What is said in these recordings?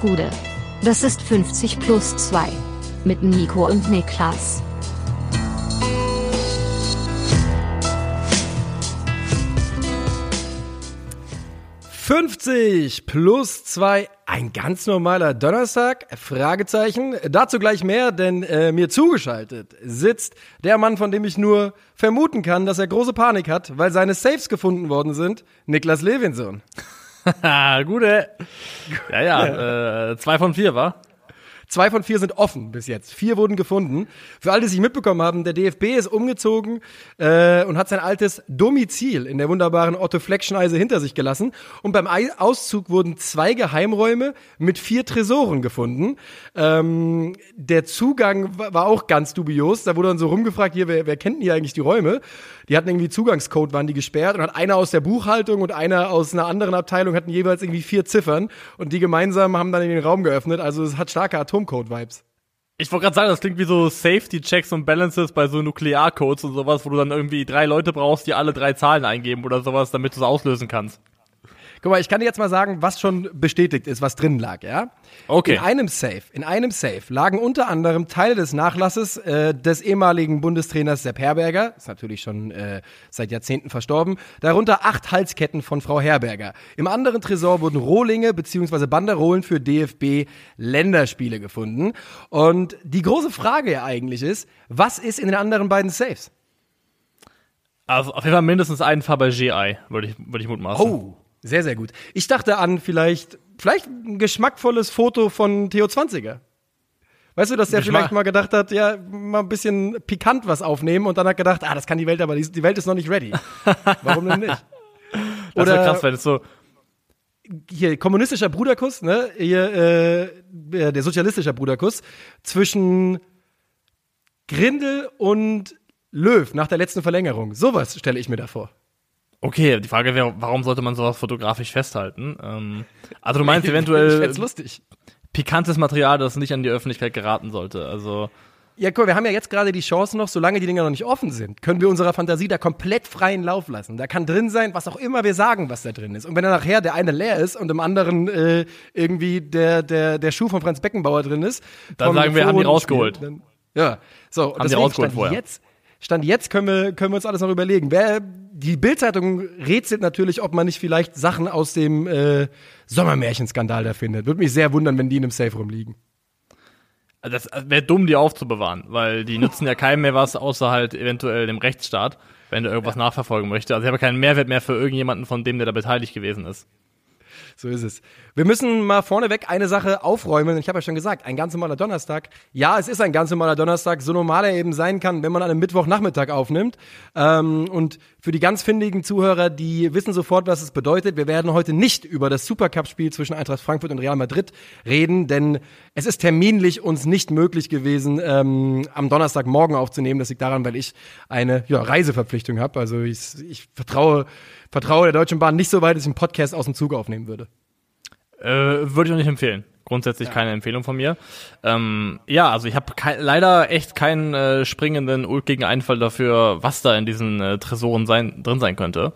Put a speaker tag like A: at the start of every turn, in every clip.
A: Gude. Das ist 50 plus 2. Mit Nico und Niklas.
B: »50 plus 2, ein ganz normaler Donnerstag? Fragezeichen. Dazu gleich mehr, denn äh, mir zugeschaltet sitzt der Mann, von dem ich nur vermuten kann, dass er große Panik hat, weil seine Saves gefunden worden sind, Niklas Levinson.
C: Gute. Ja, ja, äh, zwei von vier, war?
B: Zwei von vier sind offen bis jetzt. Vier wurden gefunden. Für alle, die sich mitbekommen haben, der DFB ist umgezogen äh, und hat sein altes Domizil in der wunderbaren Otto Fleckschneise hinter sich gelassen. Und beim Auszug wurden zwei Geheimräume mit vier Tresoren gefunden. Ähm, der Zugang war auch ganz dubios. Da wurde dann so rumgefragt, hier, wer, wer kennt denn hier eigentlich die Räume? Die hatten irgendwie Zugangscode, waren die gesperrt und hat einer aus der Buchhaltung und einer aus einer anderen Abteilung hatten jeweils irgendwie vier Ziffern und die gemeinsam haben dann in den Raum geöffnet. Also es hat starke Atomcode-Vibes.
C: Ich wollte gerade sagen, das klingt wie so Safety-Checks und Balances bei so Nuklearcodes und sowas, wo du dann irgendwie drei Leute brauchst, die alle drei Zahlen eingeben oder sowas, damit du es auslösen kannst.
B: Guck mal, ich kann dir jetzt mal sagen, was schon bestätigt ist, was drin lag, ja?
C: Okay.
B: In einem Safe, in einem Safe lagen unter anderem Teile des Nachlasses äh, des ehemaligen Bundestrainers Sepp Herberger, ist natürlich schon äh, seit Jahrzehnten verstorben, darunter acht Halsketten von Frau Herberger. Im anderen Tresor wurden Rohlinge bzw. Banderolen für DFB Länderspiele gefunden. Und die große Frage ja eigentlich ist, was ist in den anderen beiden Safes?
C: Also auf jeden Fall mindestens ein Fabergé-Ei, würde ich, würde ich mutmaßen.
B: Oh, sehr, sehr gut. Ich dachte an vielleicht, vielleicht ein geschmackvolles Foto von Theo 20er. Weißt du, dass der
C: Geschmack-
B: vielleicht mal gedacht hat, ja, mal ein bisschen pikant was aufnehmen und dann hat gedacht, ah, das kann die Welt aber, die, Welt ist noch nicht ready. Warum denn nicht?
C: Das wäre
B: Oder-
C: krass, wenn es so,
B: Hier, kommunistischer Bruderkuss, ne? Hier, äh, äh, der sozialistische Bruderkuss zwischen Grindel und Löw nach der letzten Verlängerung. Sowas stelle ich mir da vor.
C: Okay, die Frage wäre, warum sollte man sowas fotografisch festhalten? Ähm, also du meinst
B: Ich
C: eventuell
B: fänd's lustig.
C: pikantes Material, das nicht an die Öffentlichkeit geraten sollte. Also
B: Ja, cool, wir haben ja jetzt gerade die Chance noch, solange die Dinger noch nicht offen sind, können wir unserer Fantasie da komplett freien Lauf lassen. Da kann drin sein, was auch immer wir sagen, was da drin ist. Und wenn dann nachher der eine leer ist und im anderen äh, irgendwie der, der, der Schuh von Franz Beckenbauer drin ist,
C: Dann sagen wir, haben die rausgeholt.
B: Dann, ja, so.
C: Haben die
B: deswegen
C: rausgeholt
B: stand
C: vorher.
B: jetzt, stand jetzt können wir, können wir uns alles noch überlegen. Wer, die Bildzeitung rätselt natürlich, ob man nicht vielleicht Sachen aus dem äh, Sommermärchenskandal da findet. Würde mich sehr wundern, wenn die in einem Safe rumliegen.
C: Also das wäre dumm, die aufzubewahren, weil die nützen ja keinem mehr was, außer halt eventuell dem Rechtsstaat, wenn der irgendwas nachverfolgen möchte. Also ich habe keinen Mehrwert mehr für irgendjemanden von dem, der da beteiligt gewesen ist.
B: So ist es. Wir müssen mal vorneweg eine Sache aufräumen. Ich habe ja schon gesagt, ein ganz normaler Donnerstag. Ja, es ist ein ganz normaler Donnerstag, so normal er eben sein kann, wenn man an einem Mittwochnachmittag aufnimmt. Ähm, und für die ganz findigen Zuhörer, die wissen sofort, was es bedeutet. Wir werden heute nicht über das Supercup-Spiel zwischen Eintracht Frankfurt und Real Madrid reden, denn es ist terminlich uns nicht möglich gewesen, ähm, am Donnerstagmorgen aufzunehmen. Das liegt daran, weil ich eine ja, Reiseverpflichtung habe. Also ich, ich vertraue, vertraue der Deutschen Bahn nicht so weit, dass ich einen Podcast aus dem Zug aufnehmen würde.
C: Äh, würde ich auch nicht empfehlen. Grundsätzlich keine Empfehlung von mir. Ähm, ja, also ich habe leider echt keinen äh, springenden, ulkigen Einfall dafür, was da in diesen äh, Tresoren sein, drin sein könnte.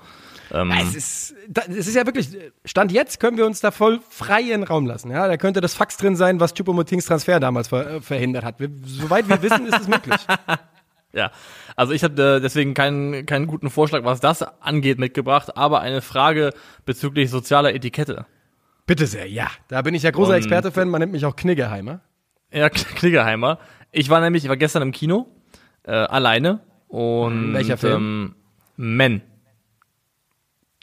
C: Ähm,
B: Es ist, es ist ja wirklich, Stand jetzt können wir uns da voll freien Raum lassen. Ja, da könnte das Fax drin sein, was Chupomotings Transfer damals ver, äh, verhindert hat. Wir, soweit wir wissen, ist es möglich.
C: Ja, also ich habe äh, deswegen keinen, keinen guten Vorschlag, was das angeht, mitgebracht, aber eine Frage bezüglich sozialer Etikette.
B: Bitte sehr, ja. Da bin ich ja großer Experte-Fan, man nennt mich auch Kniggerheimer.
C: Ja, Klingerheimer. Ich war nämlich, ich war gestern im Kino, äh, alleine und
B: Welcher Film?
C: Ähm, Men,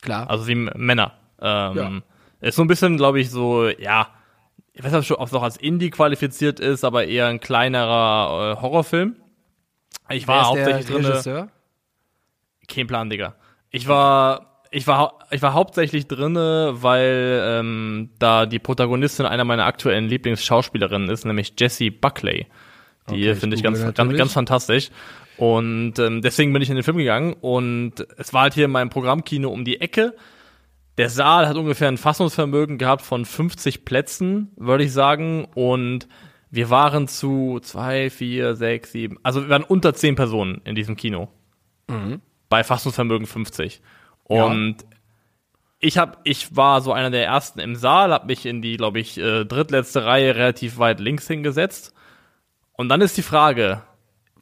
B: Klar.
C: also wie Männer. Ähm,
B: Ja.
C: Ist so ein bisschen, glaube ich, so, ja, ich weiß nicht, ob es noch als Indie qualifiziert ist, aber eher ein kleinerer äh, Horrorfilm. Ich war hauptsächlich
B: der
C: drin.
B: Regisseur?
C: Kein Plan, Digga. Ich war, ich war, ich war hauptsächlich drinne, weil ähm, da die Protagonistin einer meiner aktuellen Lieblingsschauspielerinnen ist, nämlich Jessie Buckley. Die
B: Okay,
C: finde ich ganz, ganz, ganz fantastisch. Und ähm, deswegen bin ich in den Film gegangen und es war halt hier in meinem Programmkino um die Ecke. Der Saal hat ungefähr ein Fassungsvermögen gehabt von 50 Plätzen, würde ich sagen. Und wir waren zu zwei, vier, sechs, sieben, also wir waren unter zehn Personen in diesem Kino. Bei Fassungsvermögen 50. Und ich hab, ich war so einer der ersten im Saal, habe mich in die, glaube ich, äh, drittletzte Reihe relativ weit links hingesetzt. Und dann ist die Frage,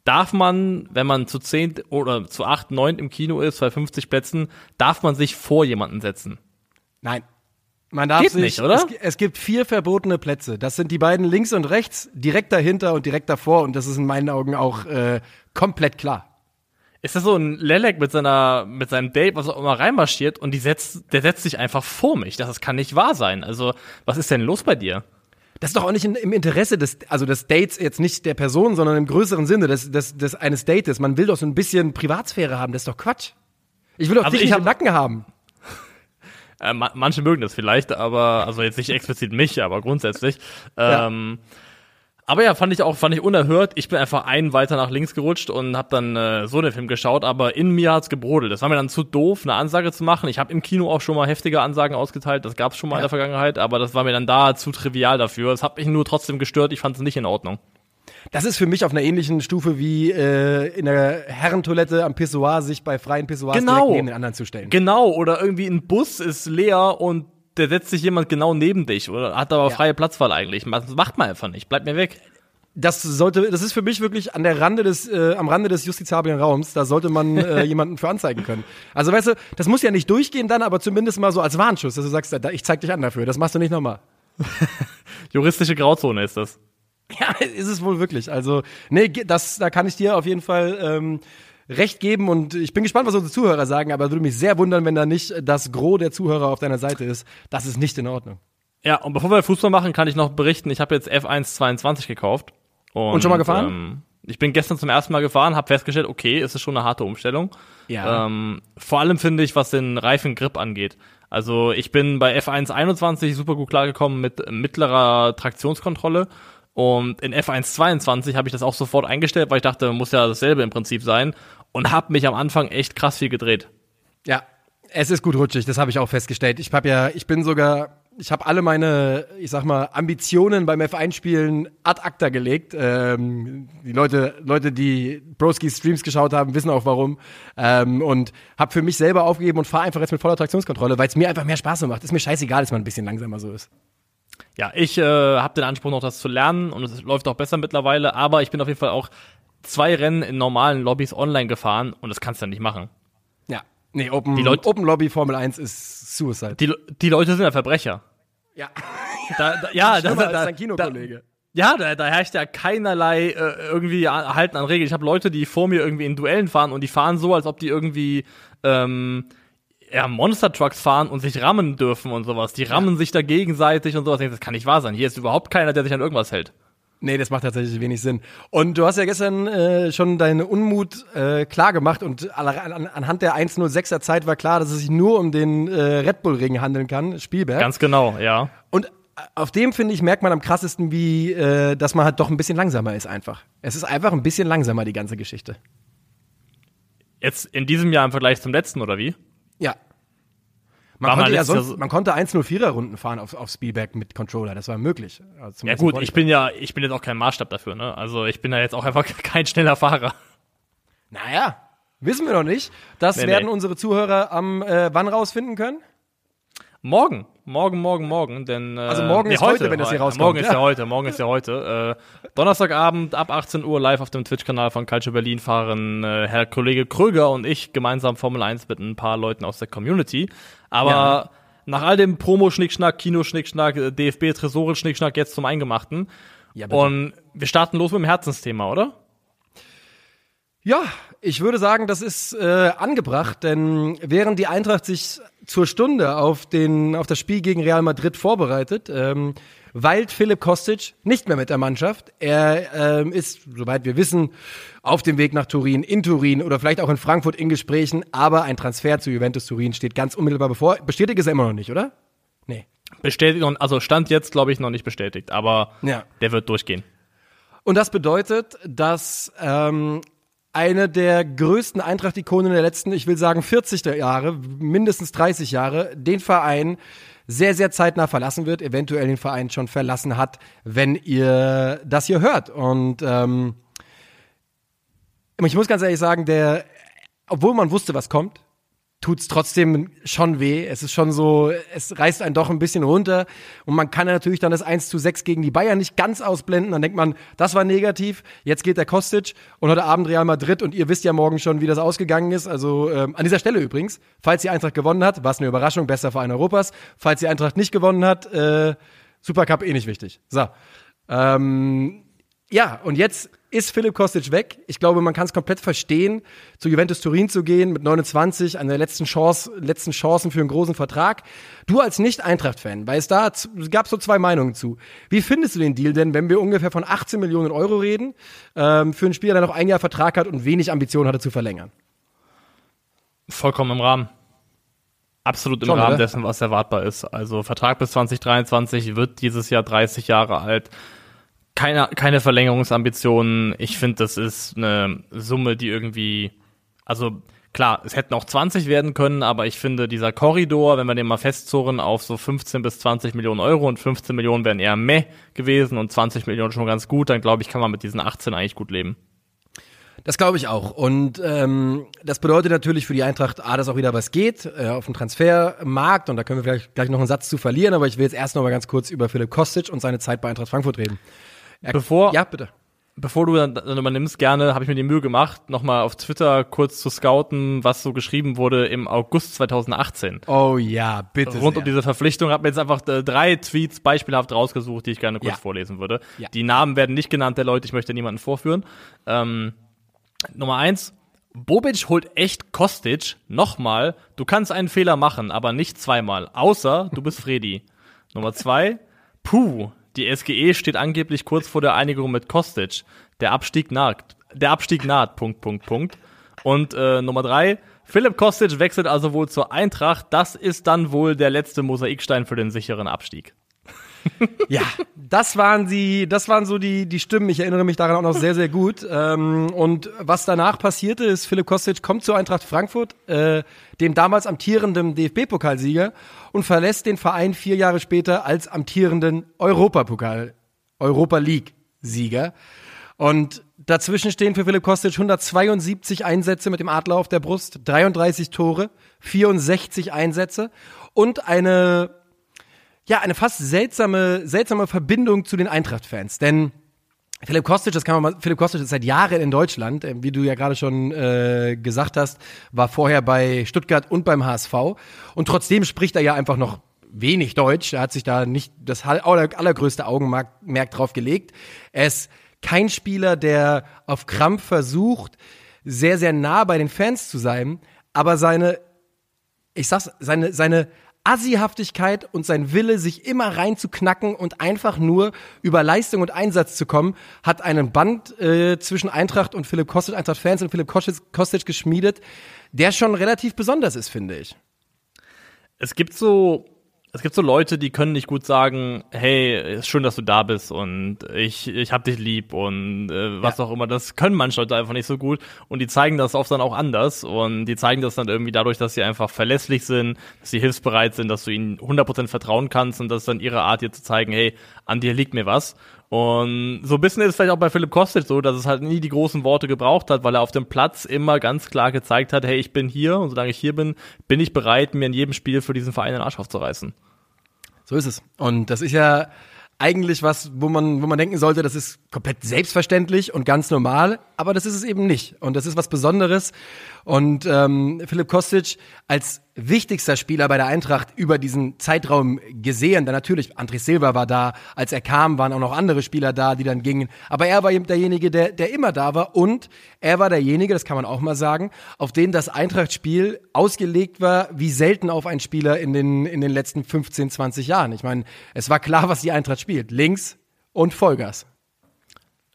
C: darf man, wenn man zu zehn oder zu acht, neun im Kino ist, bei 50 Plätzen, darf man sich vor jemanden setzen?
B: Nein. Man darf
C: Geht
B: sich,
C: nicht, oder?
B: Es, es gibt vier verbotene Plätze. Das sind die beiden links und rechts, direkt dahinter und direkt davor. Und das ist in meinen Augen auch äh, komplett klar.
C: Ist das so ein Lelek mit seiner, mit seinem Date, was auch immer reinmarschiert und die setzt, der setzt sich einfach vor mich. Das, das kann nicht wahr sein. Also, was ist denn los bei dir?
B: Das ist doch auch nicht in, im Interesse des, also des Dates jetzt nicht der Person, sondern im größeren Sinne des, des, des eines Dates. Man will doch so ein bisschen Privatsphäre haben. Das ist doch Quatsch. Ich will doch
C: Also
B: dich
C: ich
B: nicht
C: hab-
B: im Nacken haben.
C: Äh, ma manche mögen das vielleicht, aber, also jetzt nicht explizit mich, aber grundsätzlich.
B: Ja.
C: Ähm, aber ja, fand ich auch, fand ich unerhört. Ich bin einfach einen weiter nach links gerutscht und habe dann äh, so den Film geschaut, aber in mir hat's gebrodelt. Das war mir dann zu doof, eine Ansage zu machen. Ich habe im Kino auch schon mal heftige Ansagen ausgeteilt, das gab's schon mal in
B: Ja.
C: der Vergangenheit, aber das war mir dann da zu trivial dafür. Es hat mich nur trotzdem gestört, ich fand es nicht in Ordnung.
B: Das ist für mich auf einer ähnlichen Stufe wie äh, in der Herrentoilette am Pissoir sich bei freien Pissoirs
C: Genau.
B: neben den anderen zu stellen.
C: Genau, oder irgendwie ein Bus ist leer und der setzt sich jemand genau neben dich oder hat aber
B: Ja.
C: freie Platzwahl eigentlich. Das macht man einfach nicht. Bleib mir weg.
B: Das sollte, das ist für mich wirklich an der Rande des, äh, am Rande des justizablen Raums. Da sollte man äh, jemanden für anzeigen können. Also weißt du, das muss ja nicht durchgehen dann, aber zumindest mal so als Warnschuss, dass du sagst, da, ich zeig dich an dafür. Das machst du nicht nochmal.
C: Juristische Grauzone ist das.
B: Ja, ist es wohl wirklich. Also, nee, das, da kann ich dir auf jeden Fall ähm, recht geben und ich bin gespannt, was unsere Zuhörer sagen, aber würde mich sehr wundern, wenn da nicht das Gros der Zuhörer auf deiner Seite ist. Das ist nicht in Ordnung.
C: Ja, und bevor wir Fußball machen, kann ich noch berichten, ich habe jetzt F1 22 gekauft. Und,
B: Und schon mal gefahren?
C: Ähm, ich bin gestern zum ersten Mal gefahren, habe festgestellt, okay, es ist schon eine harte Umstellung.
B: Ja.
C: Ähm, vor allem finde ich, was den Reifengrip angeht. Also ich bin bei F1 21 super gut klargekommen mit mittlerer Traktionskontrolle. Und in F1 22 habe ich das auch sofort eingestellt, weil ich dachte, muss ja dasselbe im Prinzip sein. Und habe mich am Anfang echt krass viel gedreht.
B: Ja, es ist gut rutschig, das habe ich auch festgestellt. Ich habe ja, ich bin sogar, ich habe alle meine, ich sag mal, Ambitionen beim F1-Spielen ad acta gelegt. Ähm, die Leute, Leute, die Broski Streams geschaut haben, wissen auch warum. Ähm, und habe für mich selber aufgegeben und fahre einfach jetzt mit voller Traktionskontrolle, weil es mir einfach mehr Spaß macht. Ist mir scheißegal, dass man ein bisschen langsamer so ist.
C: Ja, ich äh, habe den Anspruch noch, das zu lernen und es läuft auch besser mittlerweile, aber ich bin auf jeden Fall auch zwei Rennen in normalen Lobbys online gefahren und das kannst du ja nicht machen.
B: Ja. Nee, Open,
C: Die Leute-
B: Open Lobby Formel 1 ist Suicide.
C: Die, die Leute sind ja Verbrecher.
B: ja.
C: Da, da, ja, da,
B: Schlimmer als
C: da,
B: dein Kinokollege.
C: ja, da, da herrscht ja keinerlei äh, irgendwie Halten an Regeln. Ich habe Leute, die vor mir irgendwie in Duellen fahren und die fahren so, als ob die irgendwie ähm, ja, Monster Trucks fahren und sich rammen dürfen und sowas. Die rammen sich da gegenseitig und sowas. Das kann nicht wahr sein. Hier ist überhaupt keiner, der sich an irgendwas hält.
B: Nee, das macht tatsächlich wenig Sinn. Und du hast ja gestern äh, schon deinen Unmut äh, klar gemacht und an, an, anhand der 1.06er Zeit war klar, dass es sich nur um den äh, Red Bull Ring handeln kann, Spielberg.
C: Ganz genau, ja.
B: und äh, auf dem finde ich merkt man am krassesten, wie äh, dass man halt doch ein bisschen langsamer ist einfach. Es ist einfach ein bisschen langsamer die ganze Geschichte.
C: Jetzt in diesem Jahr im Vergleich zum letzten, oder wie?
B: Ja. Man konnte, ja sonst,
C: so-
B: man konnte 1.04er Runden fahren auf, auf Spielberg mit Controller, das war möglich. Also
C: Ja gut, ich bin ja, ich bin jetzt auch kein Maßstab dafür, ne? Also ich bin ja jetzt auch einfach kein schneller Fahrer.
B: Naja, wissen wir noch nicht. Das
C: Nee,
B: werden
C: nee.
B: unsere Zuhörer am äh, wann rausfinden können?
C: Morgen, morgen, morgen, morgen, denn äh,
B: Also morgen ist heute, wenn das hier rauskommt,
C: Morgen ist
B: ja.
C: ja heute, morgen ist ja heute. Äh, Donnerstagabend ab 18 Uhr live auf dem Twitch-Kanal von Culture Berlin fahren äh, Herr Kollege Kröger und ich gemeinsam Formel 1 mit ein paar Leuten aus der Community. Aber
B: Ja.
C: nach all dem Promo-Schnickschnack, Kino-Schnickschnack, DFB-Tresoren-Schnickschnack jetzt zum Eingemachten.
B: Ja,
C: und wir starten los mit dem Herzensthema, oder?
B: Ja, ich würde sagen, das ist äh, angebracht, denn während die Eintracht sich zur Stunde auf, den, auf das Spiel gegen Real Madrid vorbereitet, ähm, weilt Philipp Kostic nicht mehr mit der Mannschaft. Er ähm, ist, soweit wir wissen, auf dem Weg nach Turin, in Turin oder vielleicht auch in Frankfurt in Gesprächen, aber ein Transfer zu Juventus Turin steht ganz unmittelbar bevor. Bestätigt ist er immer noch nicht, oder? Nee.
C: Bestätigt, und- also Stand jetzt, glaube ich, noch nicht bestätigt, aber
B: Ja.
C: der wird durchgehen.
B: Und das bedeutet, dass ähm, eine der größten Eintracht-Ikonen der letzten, ich will sagen 40 der Jahre, mindestens 30 Jahre, den Verein sehr, sehr zeitnah verlassen wird, eventuell den Verein schon verlassen hat, wenn ihr das hier hört. Und ähm, ich muss ganz ehrlich sagen, der, obwohl man wusste, was kommt, tut's trotzdem schon weh. Es ist schon so, es reißt einen doch ein bisschen runter. Und man kann natürlich dann das 1 zu 6 gegen die Bayern nicht ganz ausblenden. Dann denkt man, das war negativ. Jetzt geht der Kostic und heute Abend Real Madrid. Und ihr wisst ja morgen schon, wie das ausgegangen ist. Also ähm, an dieser Stelle übrigens, falls die Eintracht gewonnen hat, war es eine Überraschung, bester Verein Europas. Falls die Eintracht nicht gewonnen hat, äh, Supercup eh nicht wichtig. So. Ähm, ja, und jetzt ist Philipp Kostic weg. Ich glaube, man kann es komplett verstehen, zu Juventus Turin zu gehen mit 29, an der letzten Chance, letzten Chancen für einen großen Vertrag. Du als Nicht-Eintracht-Fan, weil es da gab so zwei Meinungen zu. Wie findest du den Deal denn, wenn wir ungefähr von 18 Millionen Euro reden, ähm, für einen Spieler, der noch ein Jahr Vertrag hat und wenig Ambition hatte zu verlängern?
C: Vollkommen im Rahmen. Absolut im Schon, Rahmen oder? dessen, was erwartbar ist. Also Vertrag bis 2023 wird dieses Jahr 30 Jahre alt keine, keine Verlängerungsambitionen. Ich finde, das ist eine Summe, die irgendwie, also klar, es hätten auch 20 werden können, aber ich finde, dieser Korridor, wenn wir den mal festzurren auf so 15 bis 20 Millionen Euro und 15 Millionen wären eher meh gewesen und 20 Millionen schon ganz gut, dann glaube ich, kann man mit diesen 18 eigentlich gut leben.
B: Das glaube ich auch. Und ähm, das bedeutet natürlich für die Eintracht A, dass auch wieder was geht äh, auf dem Transfermarkt. Und da können wir vielleicht gleich noch einen Satz zu verlieren. Aber ich will jetzt erst noch mal ganz kurz über Philipp Kostic und seine Zeit bei Eintracht Frankfurt reden.
C: Bevor, ja, bitte. Bevor du dann, dann übernimmst, gerne habe ich mir die Mühe gemacht, nochmal auf Twitter kurz zu scouten, was so geschrieben wurde im August 2018.
B: Oh ja, bitte.
C: Rund sehr. um diese Verpflichtung habe mir jetzt einfach äh, drei Tweets beispielhaft rausgesucht, die ich gerne kurz ja. vorlesen würde. Ja. Die Namen werden nicht genannt der Leute, ich möchte niemanden vorführen. Ähm, Nummer eins, Bobic holt echt Kostic. Nochmal, du kannst einen Fehler machen, aber nicht zweimal. Außer du bist Freddy. Nummer zwei, puh, die SGE steht angeblich kurz vor der Einigung mit Kostic. Der Abstieg naht. Der Abstieg naht. Punkt, Punkt, Punkt. Und äh, Nummer drei. Philipp Kostic wechselt also wohl zur Eintracht. Das ist dann wohl der letzte Mosaikstein für den sicheren Abstieg
B: ja, das waren sie, das waren so die, die Stimmen. Ich erinnere mich daran auch noch sehr, sehr gut. Ähm, und was danach passierte, ist, Philipp Kostic kommt zu Eintracht Frankfurt, äh, dem damals amtierenden DFB-Pokalsieger, und verlässt den Verein vier Jahre später als amtierenden Europapokal, Europa League-Sieger. Und dazwischen stehen für Philipp Kostic 172 Einsätze mit dem Adler auf der Brust, 33 Tore, 64 Einsätze und eine ja, eine fast seltsame, seltsame Verbindung zu den Eintracht-Fans. Denn Philipp Kostic, das kann man mal, Philipp Kostic ist seit Jahren in Deutschland, äh, wie du ja gerade schon äh, gesagt hast, war vorher bei Stuttgart und beim HSV. Und trotzdem spricht er ja einfach noch wenig Deutsch. Er hat sich da nicht das allergrößte Augenmerk drauf gelegt. Er ist kein Spieler, der auf Krampf versucht, sehr, sehr nah bei den Fans zu sein, aber seine, ich sag's, seine, seine Assihaftigkeit und sein Wille, sich immer reinzuknacken und einfach nur über Leistung und Einsatz zu kommen, hat einen Band äh, zwischen Eintracht und Philipp Kostic, Eintracht-Fans und Philipp Kostic, Kostic geschmiedet, der schon relativ besonders ist, finde ich.
C: Es gibt so es gibt so Leute, die können nicht gut sagen, hey, ist schön, dass du da bist und ich, ich hab dich lieb und äh, was ja. auch immer. Das können manche Leute einfach nicht so gut und die zeigen das oft dann auch anders und die zeigen das dann irgendwie dadurch, dass sie einfach verlässlich sind, dass sie hilfsbereit sind, dass du ihnen 100% vertrauen kannst und das ist dann ihre Art, dir zu zeigen, hey, an dir liegt mir was. Und so ein bisschen ist es vielleicht auch bei Philipp Kostic so, dass es halt nie die großen Worte gebraucht hat, weil er auf dem Platz immer ganz klar gezeigt hat, hey, ich bin hier und solange ich hier bin, bin ich bereit, mir in jedem Spiel für diesen Verein den Arsch aufzureißen.
B: So ist es. Und das ist ja eigentlich was, wo man, wo man denken sollte, das ist komplett selbstverständlich und ganz normal, aber das ist es eben nicht. Und das ist was Besonderes. Und ähm, Philipp Kostic als wichtigster Spieler bei der Eintracht über diesen Zeitraum gesehen. Dann natürlich, André Silva war da, als er kam, waren auch noch andere Spieler da, die dann gingen. Aber er war eben derjenige, der, der immer da war und er war derjenige, das kann man auch mal sagen, auf den das Eintracht-Spiel ausgelegt war, wie selten auf einen Spieler in den, in den letzten 15, 20 Jahren. Ich meine, es war klar, was die Eintracht spielt. Links und Vollgas.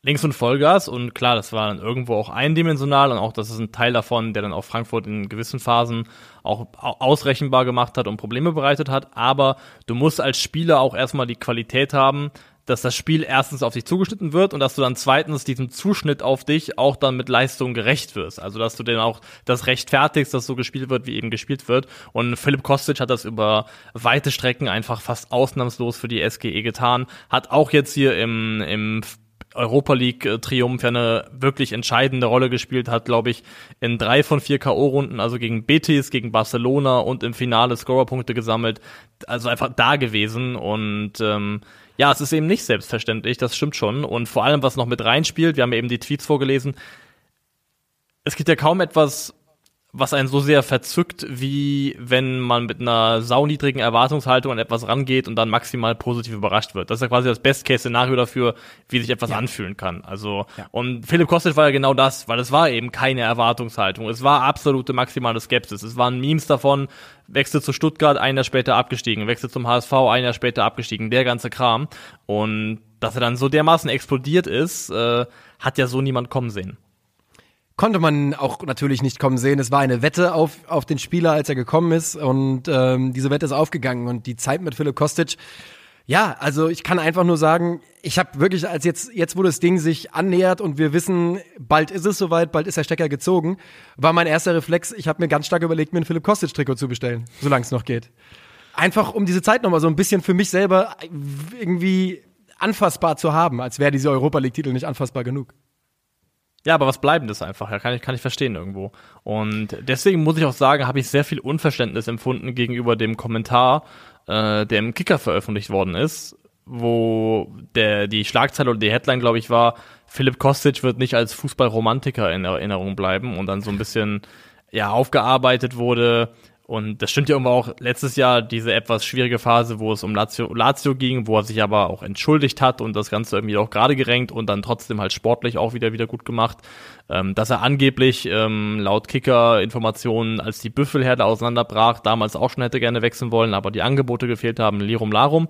C: Links und Vollgas und klar, das war dann irgendwo auch eindimensional und auch das ist ein Teil davon, der dann auch Frankfurt in gewissen Phasen auch ausrechenbar gemacht hat und Probleme bereitet hat. Aber du musst als Spieler auch erstmal die Qualität haben, dass das Spiel erstens auf dich zugeschnitten wird und dass du dann zweitens diesem Zuschnitt auf dich auch dann mit Leistung gerecht wirst. Also dass du dann auch das rechtfertigst, dass so gespielt wird, wie eben gespielt wird. Und Philipp Kostic hat das über weite Strecken einfach fast ausnahmslos für die SGE getan. Hat auch jetzt hier im, im Europa League-Triumph ja eine wirklich entscheidende Rolle gespielt hat, glaube ich, in drei von vier K.O.-Runden, also gegen Betis, gegen Barcelona und im Finale Scorerpunkte gesammelt. Also einfach da gewesen und ähm, ja, es ist eben nicht selbstverständlich, das stimmt schon. Und vor allem, was noch mit reinspielt, wir haben eben die Tweets vorgelesen, es gibt ja kaum etwas was einen so sehr verzückt, wie wenn man mit einer sauniedrigen Erwartungshaltung an etwas rangeht und dann maximal positiv überrascht wird. Das ist ja quasi das Best-Case-Szenario dafür, wie sich etwas ja. anfühlen kann. Also, ja. und Philipp Kostic war ja genau das, weil es war eben keine Erwartungshaltung. Es war absolute maximale Skepsis. Es waren Memes davon, Wechsel zu Stuttgart, ein Jahr später abgestiegen, Wechsel zum HSV, ein Jahr später abgestiegen, der ganze Kram. Und dass er dann so dermaßen explodiert ist, äh, hat ja so niemand kommen sehen
B: konnte man auch natürlich nicht kommen sehen. Es war eine Wette auf, auf den Spieler, als er gekommen ist und ähm, diese Wette ist aufgegangen und die Zeit mit Philipp Kostic, ja, also ich kann einfach nur sagen, ich habe wirklich, als jetzt, jetzt wo das Ding sich annähert und wir wissen, bald ist es soweit, bald ist der Stecker gezogen, war mein erster Reflex, ich habe mir ganz stark überlegt, mir ein Philipp Kostic-Trikot zu bestellen, solange es noch geht. Einfach um diese Zeit nochmal so ein bisschen für mich selber irgendwie anfassbar zu haben, als wäre diese Europa League-Titel nicht anfassbar genug.
C: Ja, aber was Bleibendes einfach, ja, kann ich, kann ich verstehen irgendwo. Und deswegen muss ich auch sagen, habe ich sehr viel Unverständnis empfunden gegenüber dem Kommentar, äh, der im Kicker veröffentlicht worden ist, wo der, die Schlagzeile oder die Headline, glaube ich, war, Philipp Kostic wird nicht als Fußballromantiker in Erinnerung bleiben und dann so ein bisschen, ja, aufgearbeitet wurde, und das stimmt ja irgendwo auch letztes Jahr diese etwas schwierige Phase, wo es um Lazio, Lazio ging, wo er sich aber auch entschuldigt hat und das Ganze irgendwie auch gerade gerenkt und dann trotzdem halt sportlich auch wieder wieder gut gemacht. Ähm, dass er angeblich ähm, laut Kicker-Informationen, als die Büffelherde auseinanderbrach, damals auch schon hätte gerne wechseln wollen, aber die Angebote gefehlt haben, Lirum Larum.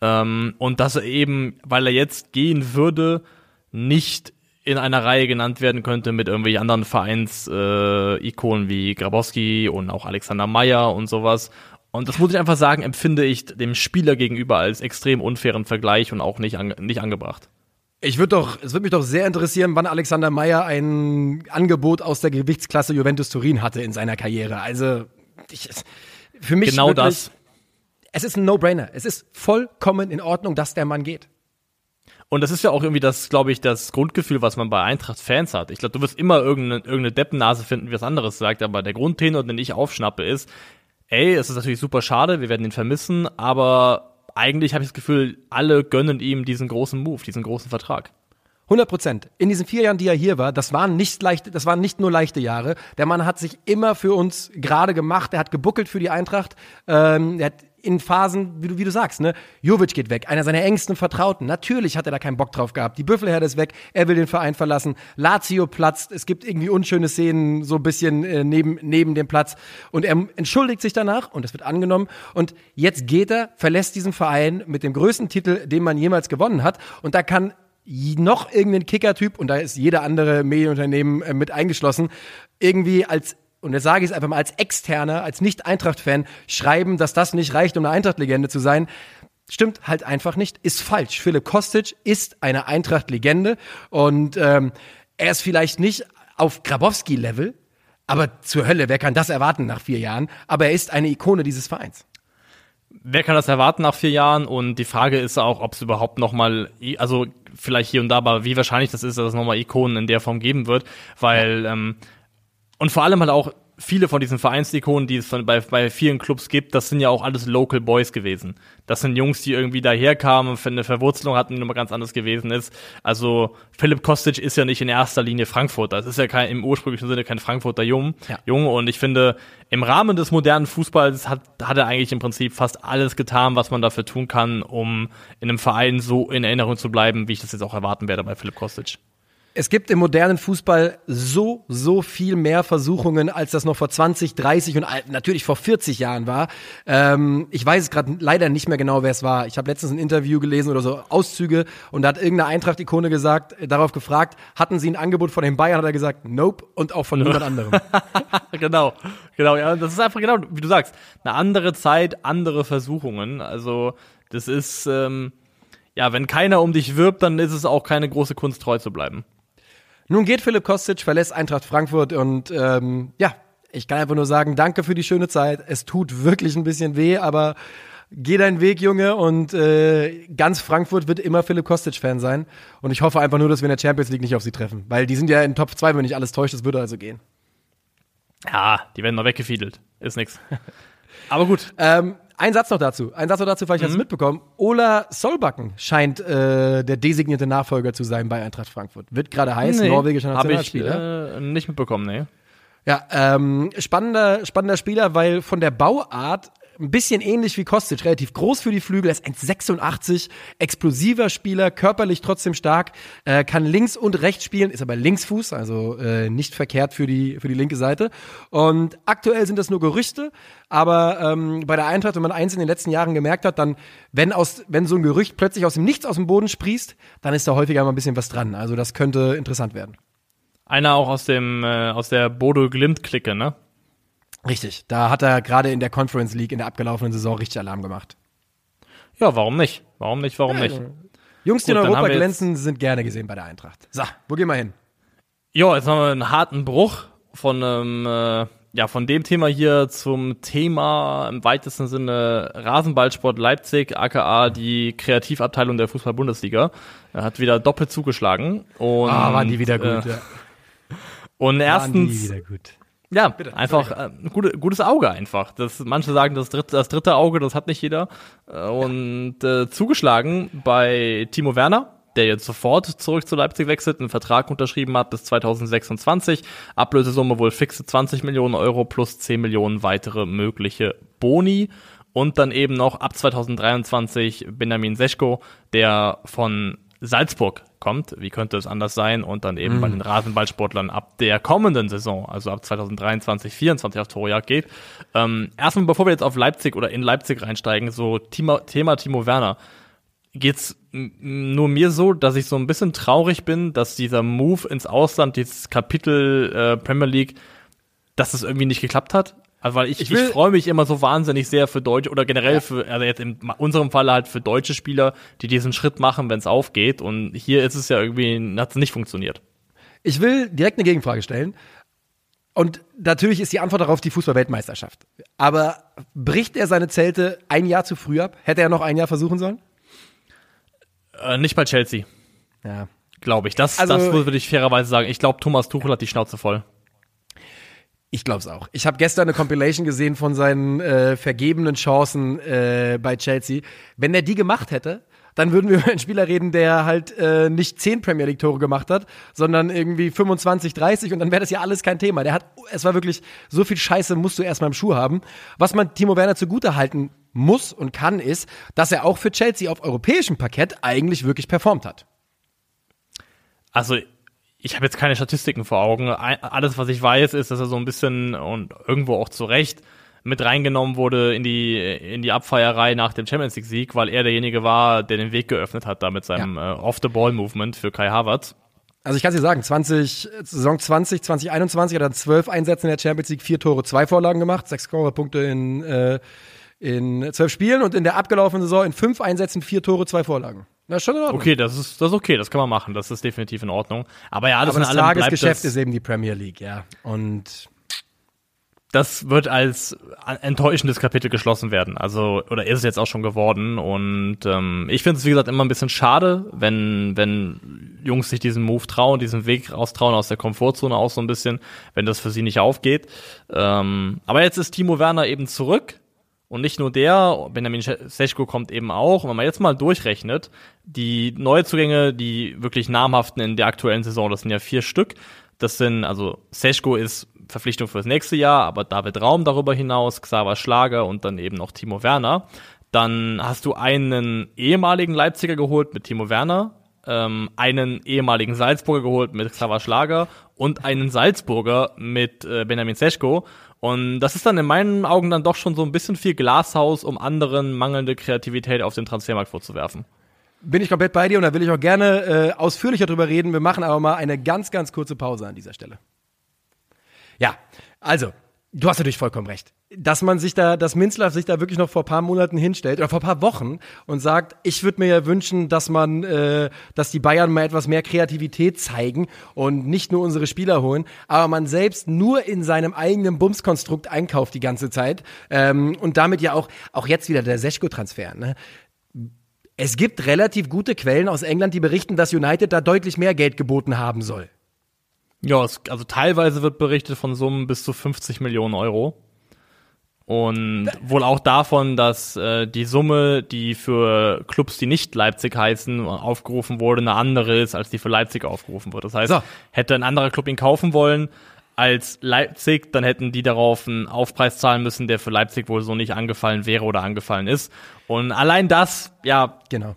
C: Ähm, und dass er eben, weil er jetzt gehen würde, nicht in einer Reihe genannt werden könnte mit irgendwelchen anderen Vereins-Ikonen äh, wie Grabowski und auch Alexander Meyer und sowas. Und das muss ich einfach sagen, empfinde ich dem Spieler gegenüber als extrem unfairen Vergleich und auch nicht, an, nicht angebracht.
B: Ich würde doch, es würde mich doch sehr interessieren, wann Alexander Meyer ein Angebot aus der Gewichtsklasse Juventus Turin hatte in seiner Karriere. Also ich, für mich
C: genau wirklich, das.
B: Es ist ein No-Brainer. Es ist vollkommen in Ordnung, dass der Mann geht.
C: Und das ist ja auch irgendwie das, glaube ich, das Grundgefühl, was man bei Eintracht-Fans hat. Ich glaube, du wirst immer irgendeine, irgendeine Deppennase finden, wie was anderes sagt, aber der Grundtenor, den ich aufschnappe, ist, ey, es ist natürlich super schade, wir werden ihn vermissen, aber eigentlich habe ich das Gefühl, alle gönnen ihm diesen großen Move, diesen großen Vertrag.
B: 100 Prozent. In diesen vier Jahren, die er hier war, das waren nicht leichte, das waren nicht nur leichte Jahre. Der Mann hat sich immer für uns gerade gemacht. Er hat gebuckelt für die Eintracht. Ähm, er hat in Phasen, wie du, wie du sagst, ne? Jovic geht weg, einer seiner engsten Vertrauten. Natürlich hat er da keinen Bock drauf gehabt. Die Büffelherde ist weg, er will den Verein verlassen. Lazio platzt, es gibt irgendwie unschöne Szenen so ein bisschen äh, neben, neben dem Platz. Und er entschuldigt sich danach und das wird angenommen. Und jetzt geht er, verlässt diesen Verein mit dem größten Titel, den man jemals gewonnen hat. Und da kann noch irgendein Kicker-Typ, und da ist jeder andere Medienunternehmen äh, mit eingeschlossen, irgendwie als und jetzt sage ich es einfach mal als Externer, als Nicht-Eintracht-Fan, schreiben, dass das nicht reicht, um eine Eintracht-Legende zu sein. Stimmt halt einfach nicht, ist falsch. Philipp Kostic ist eine Eintracht-Legende und ähm, er ist vielleicht nicht auf Grabowski-Level, aber zur Hölle, wer kann das erwarten nach vier Jahren? Aber er ist eine Ikone dieses Vereins.
C: Wer kann das erwarten nach vier Jahren? Und die Frage ist auch, ob es überhaupt noch mal, also vielleicht hier und da, aber wie wahrscheinlich das ist, dass es noch mal Ikonen in der Form geben wird, weil ähm, und vor allem halt auch viele von diesen Vereinsikonen, die es von, bei, bei vielen Clubs gibt, das sind ja auch alles Local Boys gewesen. Das sind Jungs, die irgendwie daherkamen, eine Verwurzelung hatten, die nochmal ganz anders gewesen ist. Also Philipp Kostic ist ja nicht in erster Linie Frankfurter. Das ist ja kein, im ursprünglichen Sinne kein Frankfurter Jung. Ja. Junge. Und ich finde, im Rahmen des modernen Fußballs hat, hat er eigentlich im Prinzip fast alles getan, was man dafür tun kann, um in einem Verein so in Erinnerung zu bleiben, wie ich das jetzt auch erwarten werde bei Philipp Kostic
B: es gibt im modernen Fußball so, so viel mehr Versuchungen, als das noch vor 20, 30 und natürlich vor 40 Jahren war. Ähm, ich weiß es gerade leider nicht mehr genau, wer es war. Ich habe letztens ein Interview gelesen oder so Auszüge und da hat irgendeine Eintracht-Ikone gesagt, äh, darauf gefragt, hatten sie ein Angebot von den Bayern? Hat er gesagt, nope und auch von niemand anderem.
C: genau, genau. Ja, das ist einfach genau, wie du sagst, eine andere Zeit, andere Versuchungen. Also das ist ähm, ja, wenn keiner um dich wirbt, dann ist es auch keine große Kunst, treu zu bleiben.
B: Nun geht Philipp Kostic, verlässt Eintracht Frankfurt und ähm, ja, ich kann einfach nur sagen, danke für die schöne Zeit. Es tut wirklich ein bisschen weh, aber geh deinen Weg, Junge, und äh, ganz Frankfurt wird immer Philipp Kostic-Fan sein. Und ich hoffe einfach nur, dass wir in der Champions League nicht auf sie treffen. Weil die sind ja in Top 2, wenn nicht alles täuscht, das würde also gehen.
C: Ja, die werden noch weggefiedelt. Ist nix. Aber gut.
B: Ähm, ein Satz noch dazu. Ein Satz noch dazu, weil ich mhm. das mitbekommen. Ola Solbakken scheint äh, der designierte Nachfolger zu sein bei Eintracht Frankfurt. Wird gerade heiß, nee, norwegischer Nationalspieler.
C: Hab ich äh, nicht mitbekommen, nee.
B: Ja, ähm, spannender, spannender Spieler, weil von der Bauart ein bisschen ähnlich wie Kostic, relativ groß für die Flügel, ist 1,86, explosiver Spieler, körperlich trotzdem stark, äh, kann links und rechts spielen, ist aber Linksfuß, also äh, nicht verkehrt für die, für die linke Seite. Und aktuell sind das nur Gerüchte, aber ähm, bei der Eintracht, wenn man eins in den letzten Jahren gemerkt hat, dann, wenn, aus, wenn so ein Gerücht plötzlich aus dem Nichts aus dem Boden sprießt, dann ist da häufiger mal ein bisschen was dran. Also das könnte interessant werden.
C: Einer auch aus dem äh, aus der Bodo Glimt Clique, ne?
B: Richtig. Da hat er gerade in der Conference League in der abgelaufenen Saison richtig Alarm gemacht.
C: Ja, warum nicht? Warum nicht? Warum ja, nicht?
B: Jungs, die in Europa glänzen, sind gerne gesehen bei der Eintracht. So, wo gehen wir hin?
C: Ja, jetzt haben wir einen harten Bruch von ähm, äh, ja, von dem Thema hier zum Thema im weitesten Sinne Rasenballsport Leipzig, aka die Kreativabteilung der Fußball-Bundesliga. Er hat wieder doppelt zugeschlagen. Und,
B: ah, waren die wieder gut, äh, ja.
C: Und erstens. Ja, Bitte, einfach äh, gute, gutes Auge einfach. Das, manche sagen, das dritte, das dritte Auge, das hat nicht jeder. Äh, und äh, zugeschlagen bei Timo Werner, der jetzt sofort zurück zu Leipzig wechselt, einen Vertrag unterschrieben hat bis 2026. Ablösesumme wohl fixe 20 Millionen Euro plus 10 Millionen weitere mögliche Boni. Und dann eben noch ab 2023 Benjamin Seschko, der von Salzburg kommt. Wie könnte es anders sein? Und dann eben mhm. bei den Rasenballsportlern ab der kommenden Saison, also ab 2023, 2024 auf Torjagd geht. Ähm, erstmal, bevor wir jetzt auf Leipzig oder in Leipzig reinsteigen, so Thema, Thema Timo Werner geht's nur mir so, dass ich so ein bisschen traurig bin, dass dieser Move ins Ausland, dieses Kapitel äh, Premier League, dass es irgendwie nicht geklappt hat. Also weil ich, ich, ich freue mich immer so wahnsinnig sehr für Deutsche oder generell ja. für, also jetzt in unserem Fall halt für deutsche Spieler, die diesen Schritt machen, wenn es aufgeht. Und hier ist es ja irgendwie, hat es nicht funktioniert.
B: Ich will direkt eine Gegenfrage stellen. Und natürlich ist die Antwort darauf die Fußball-Weltmeisterschaft. Aber bricht er seine Zelte ein Jahr zu früh ab? Hätte er noch ein Jahr versuchen sollen?
C: Äh, nicht bei Chelsea.
B: Ja.
C: Glaube ich. Das, also, das würde ich fairerweise sagen. Ich glaube, Thomas Tuchel hat die Schnauze voll.
B: Ich glaube es auch. Ich habe gestern eine Compilation gesehen von seinen äh, vergebenen Chancen äh, bei Chelsea. Wenn er die gemacht hätte, dann würden wir über einen Spieler reden, der halt äh, nicht zehn Premier League Tore gemacht hat, sondern irgendwie 25, 30 und dann wäre das ja alles kein Thema. Der hat, es war wirklich so viel Scheiße musst du erstmal im Schuh haben. Was man Timo Werner zugute halten muss und kann, ist, dass er auch für Chelsea auf europäischem Parkett eigentlich wirklich performt hat.
C: Also ich habe jetzt keine Statistiken vor Augen. Alles, was ich weiß, ist, dass er so ein bisschen und irgendwo auch zu Recht mit reingenommen wurde in die in die Abfeierei nach dem Champions League Sieg, weil er derjenige war, der den Weg geöffnet hat da mit seinem ja. äh, Off-the-Ball-Movement für Kai Havertz.
B: Also ich kann dir sagen, 20, Saison 20, 2021 hat er zwölf Einsätze in der Champions League, vier Tore, zwei Vorlagen gemacht, sechs Scorerpunkte in äh, in zwölf Spielen und in der abgelaufenen Saison in fünf Einsätzen vier Tore, zwei Vorlagen.
C: Na, schon in Ordnung. Okay, das ist, das ist okay, das kann man machen, das ist definitiv in Ordnung. Aber ja, das, Aber
B: das Tagesgeschäft ist eben die Premier League, ja. Und
C: das wird als enttäuschendes Kapitel geschlossen werden. Also, oder ist es jetzt auch schon geworden. Und ähm, ich finde es, wie gesagt, immer ein bisschen schade, wenn, wenn Jungs sich diesen Move trauen, diesen Weg raustrauen aus der Komfortzone auch so ein bisschen, wenn das für sie nicht aufgeht. Ähm, aber jetzt ist Timo Werner eben zurück und nicht nur der, Benjamin Seschko kommt eben auch. Und wenn man jetzt mal durchrechnet, die Neuzugänge, die wirklich namhaften in der aktuellen Saison, das sind ja vier Stück. Das sind, also Seschko ist Verpflichtung fürs nächste Jahr, aber David Raum darüber hinaus, Xaver Schlager und dann eben noch Timo Werner. Dann hast du einen ehemaligen Leipziger geholt mit Timo Werner, ähm, einen ehemaligen Salzburger geholt mit Xaver Schlager und einen Salzburger mit äh, Benjamin Seschko. Und das ist dann in meinen Augen dann doch schon so ein bisschen viel Glashaus, um anderen mangelnde Kreativität auf den Transfermarkt vorzuwerfen.
B: Bin ich komplett bei dir und da will ich auch gerne äh, ausführlicher drüber reden. Wir machen aber mal eine ganz, ganz kurze Pause an dieser Stelle. Ja, also, du hast natürlich vollkommen recht. Dass man sich da, dass Minzlaff sich da wirklich noch vor paar Monaten hinstellt oder vor paar Wochen und sagt, ich würde mir ja wünschen, dass man, äh, dass die Bayern mal etwas mehr Kreativität zeigen und nicht nur unsere Spieler holen, aber man selbst nur in seinem eigenen Bumskonstrukt einkauft die ganze Zeit ähm, und damit ja auch, auch jetzt wieder der Seschko-Transfer. Ne? Es gibt relativ gute Quellen aus England, die berichten, dass United da deutlich mehr Geld geboten haben soll.
C: Ja, es, also teilweise wird berichtet von Summen bis zu 50 Millionen Euro. Und wohl auch davon, dass äh, die Summe, die für Clubs, die nicht Leipzig heißen, aufgerufen wurde, eine andere ist, als die für Leipzig aufgerufen wird. Das heißt,
B: So.
C: hätte ein anderer Club ihn kaufen wollen als Leipzig, dann hätten die darauf einen Aufpreis zahlen müssen, der für Leipzig wohl so nicht angefallen wäre oder angefallen ist. Und allein das, ja,
B: Genau.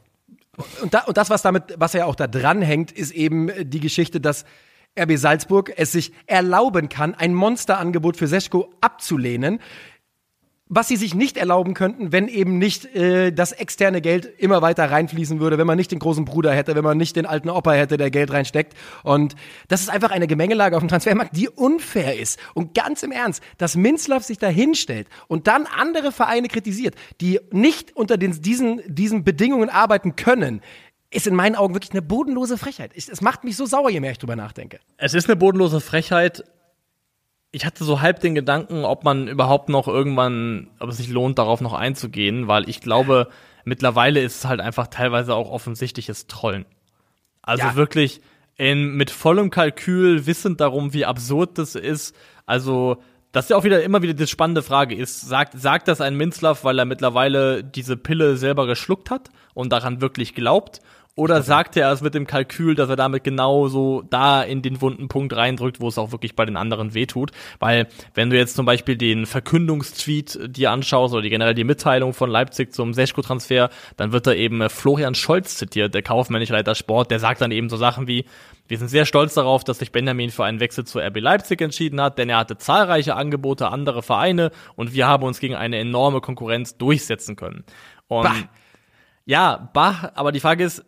B: Und, da, und das, was damit, was ja auch da dranhängt, ist eben die Geschichte, dass RB Salzburg es sich erlauben kann, ein Monsterangebot für Seschko abzulehnen. Was sie sich nicht erlauben könnten, wenn eben nicht äh, das externe Geld immer weiter reinfließen würde, wenn man nicht den großen Bruder hätte, wenn man nicht den alten Opa hätte, der Geld reinsteckt. Und das ist einfach eine Gemengelage auf dem Transfermarkt, die unfair ist. Und ganz im Ernst, dass Minzlaff sich da hinstellt und dann andere Vereine kritisiert, die nicht unter den, diesen, diesen Bedingungen arbeiten können, ist in meinen Augen wirklich eine bodenlose Frechheit. Ich, es macht mich so sauer, je mehr ich drüber nachdenke.
C: Es ist eine bodenlose Frechheit. Ich hatte so halb den Gedanken, ob man überhaupt noch irgendwann, ob es sich lohnt, darauf noch einzugehen, weil ich glaube, mittlerweile ist es halt einfach teilweise auch offensichtliches Trollen. Also
B: Ja.
C: wirklich in, mit vollem Kalkül, wissend darum, wie absurd das ist. Also, das ist ja auch wieder immer wieder die spannende Frage ist, sagt, sagt das ein Minzlaff, weil er mittlerweile diese Pille selber geschluckt hat und daran wirklich glaubt? Oder sagt er es mit dem Kalkül, dass er damit genau so da in den wunden Punkt reindrückt, wo es auch wirklich bei den anderen wehtut? Weil, wenn du jetzt zum Beispiel den Verkündungstweet dir anschaust oder die generell die Mitteilung von Leipzig zum Seschko-Transfer, dann wird da eben Florian Scholz zitiert, der kaufmännische Leiter Sport, der sagt dann eben so Sachen wie, wir sind sehr stolz darauf, dass sich Benjamin für einen Wechsel zu RB Leipzig entschieden hat, denn er hatte zahlreiche Angebote anderer Vereine und wir haben uns gegen eine enorme Konkurrenz durchsetzen können. Und
B: Bah.
C: ja, bah, aber die Frage ist,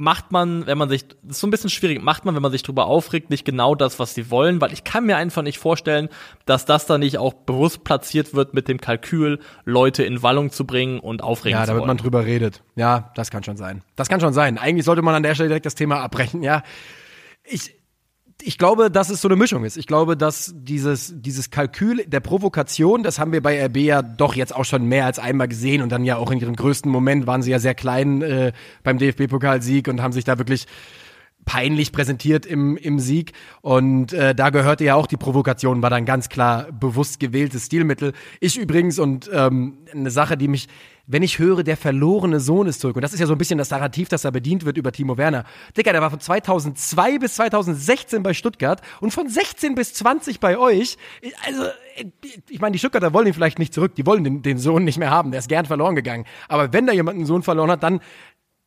C: macht man, wenn man sich, das ist so ein bisschen schwierig, macht man, wenn man sich drüber aufregt, nicht genau das, was sie wollen, weil ich kann mir einfach nicht vorstellen, dass das dann nicht auch bewusst platziert wird mit dem Kalkül, Leute in Wallung zu bringen und aufregen
B: Ja,
C: zu
B: da wird
C: wollen.
B: man drüber redet. Ja, das kann schon sein. Das kann schon sein. Eigentlich sollte man an der Stelle direkt das Thema abbrechen. Ja, ich, ich glaube, dass es so eine Mischung ist. Ich glaube, dass dieses, dieses Kalkül der Provokation, das haben wir bei RB ja doch jetzt auch schon mehr als einmal gesehen und dann ja auch in ihrem größten Moment waren sie ja sehr klein äh, beim DFB-Pokalsieg und haben sich da wirklich peinlich präsentiert im, im Sieg. Und äh, da gehörte ja auch die Provokation, war dann ganz klar bewusst gewähltes Stilmittel. Ich übrigens und ähm, eine Sache, die mich, wenn ich höre, der verlorene Sohn ist zurück, und das ist ja so ein bisschen das Narrativ, das da bedient wird über Timo Werner. Dicker, der war von 2002 bis 2016 bei Stuttgart und von 16 bis 20 bei euch. Also, ich meine, die Stuttgarter wollen ihn vielleicht nicht zurück, die wollen den, den Sohn nicht mehr haben, der ist gern verloren gegangen. Aber wenn da jemand einen Sohn verloren hat, dann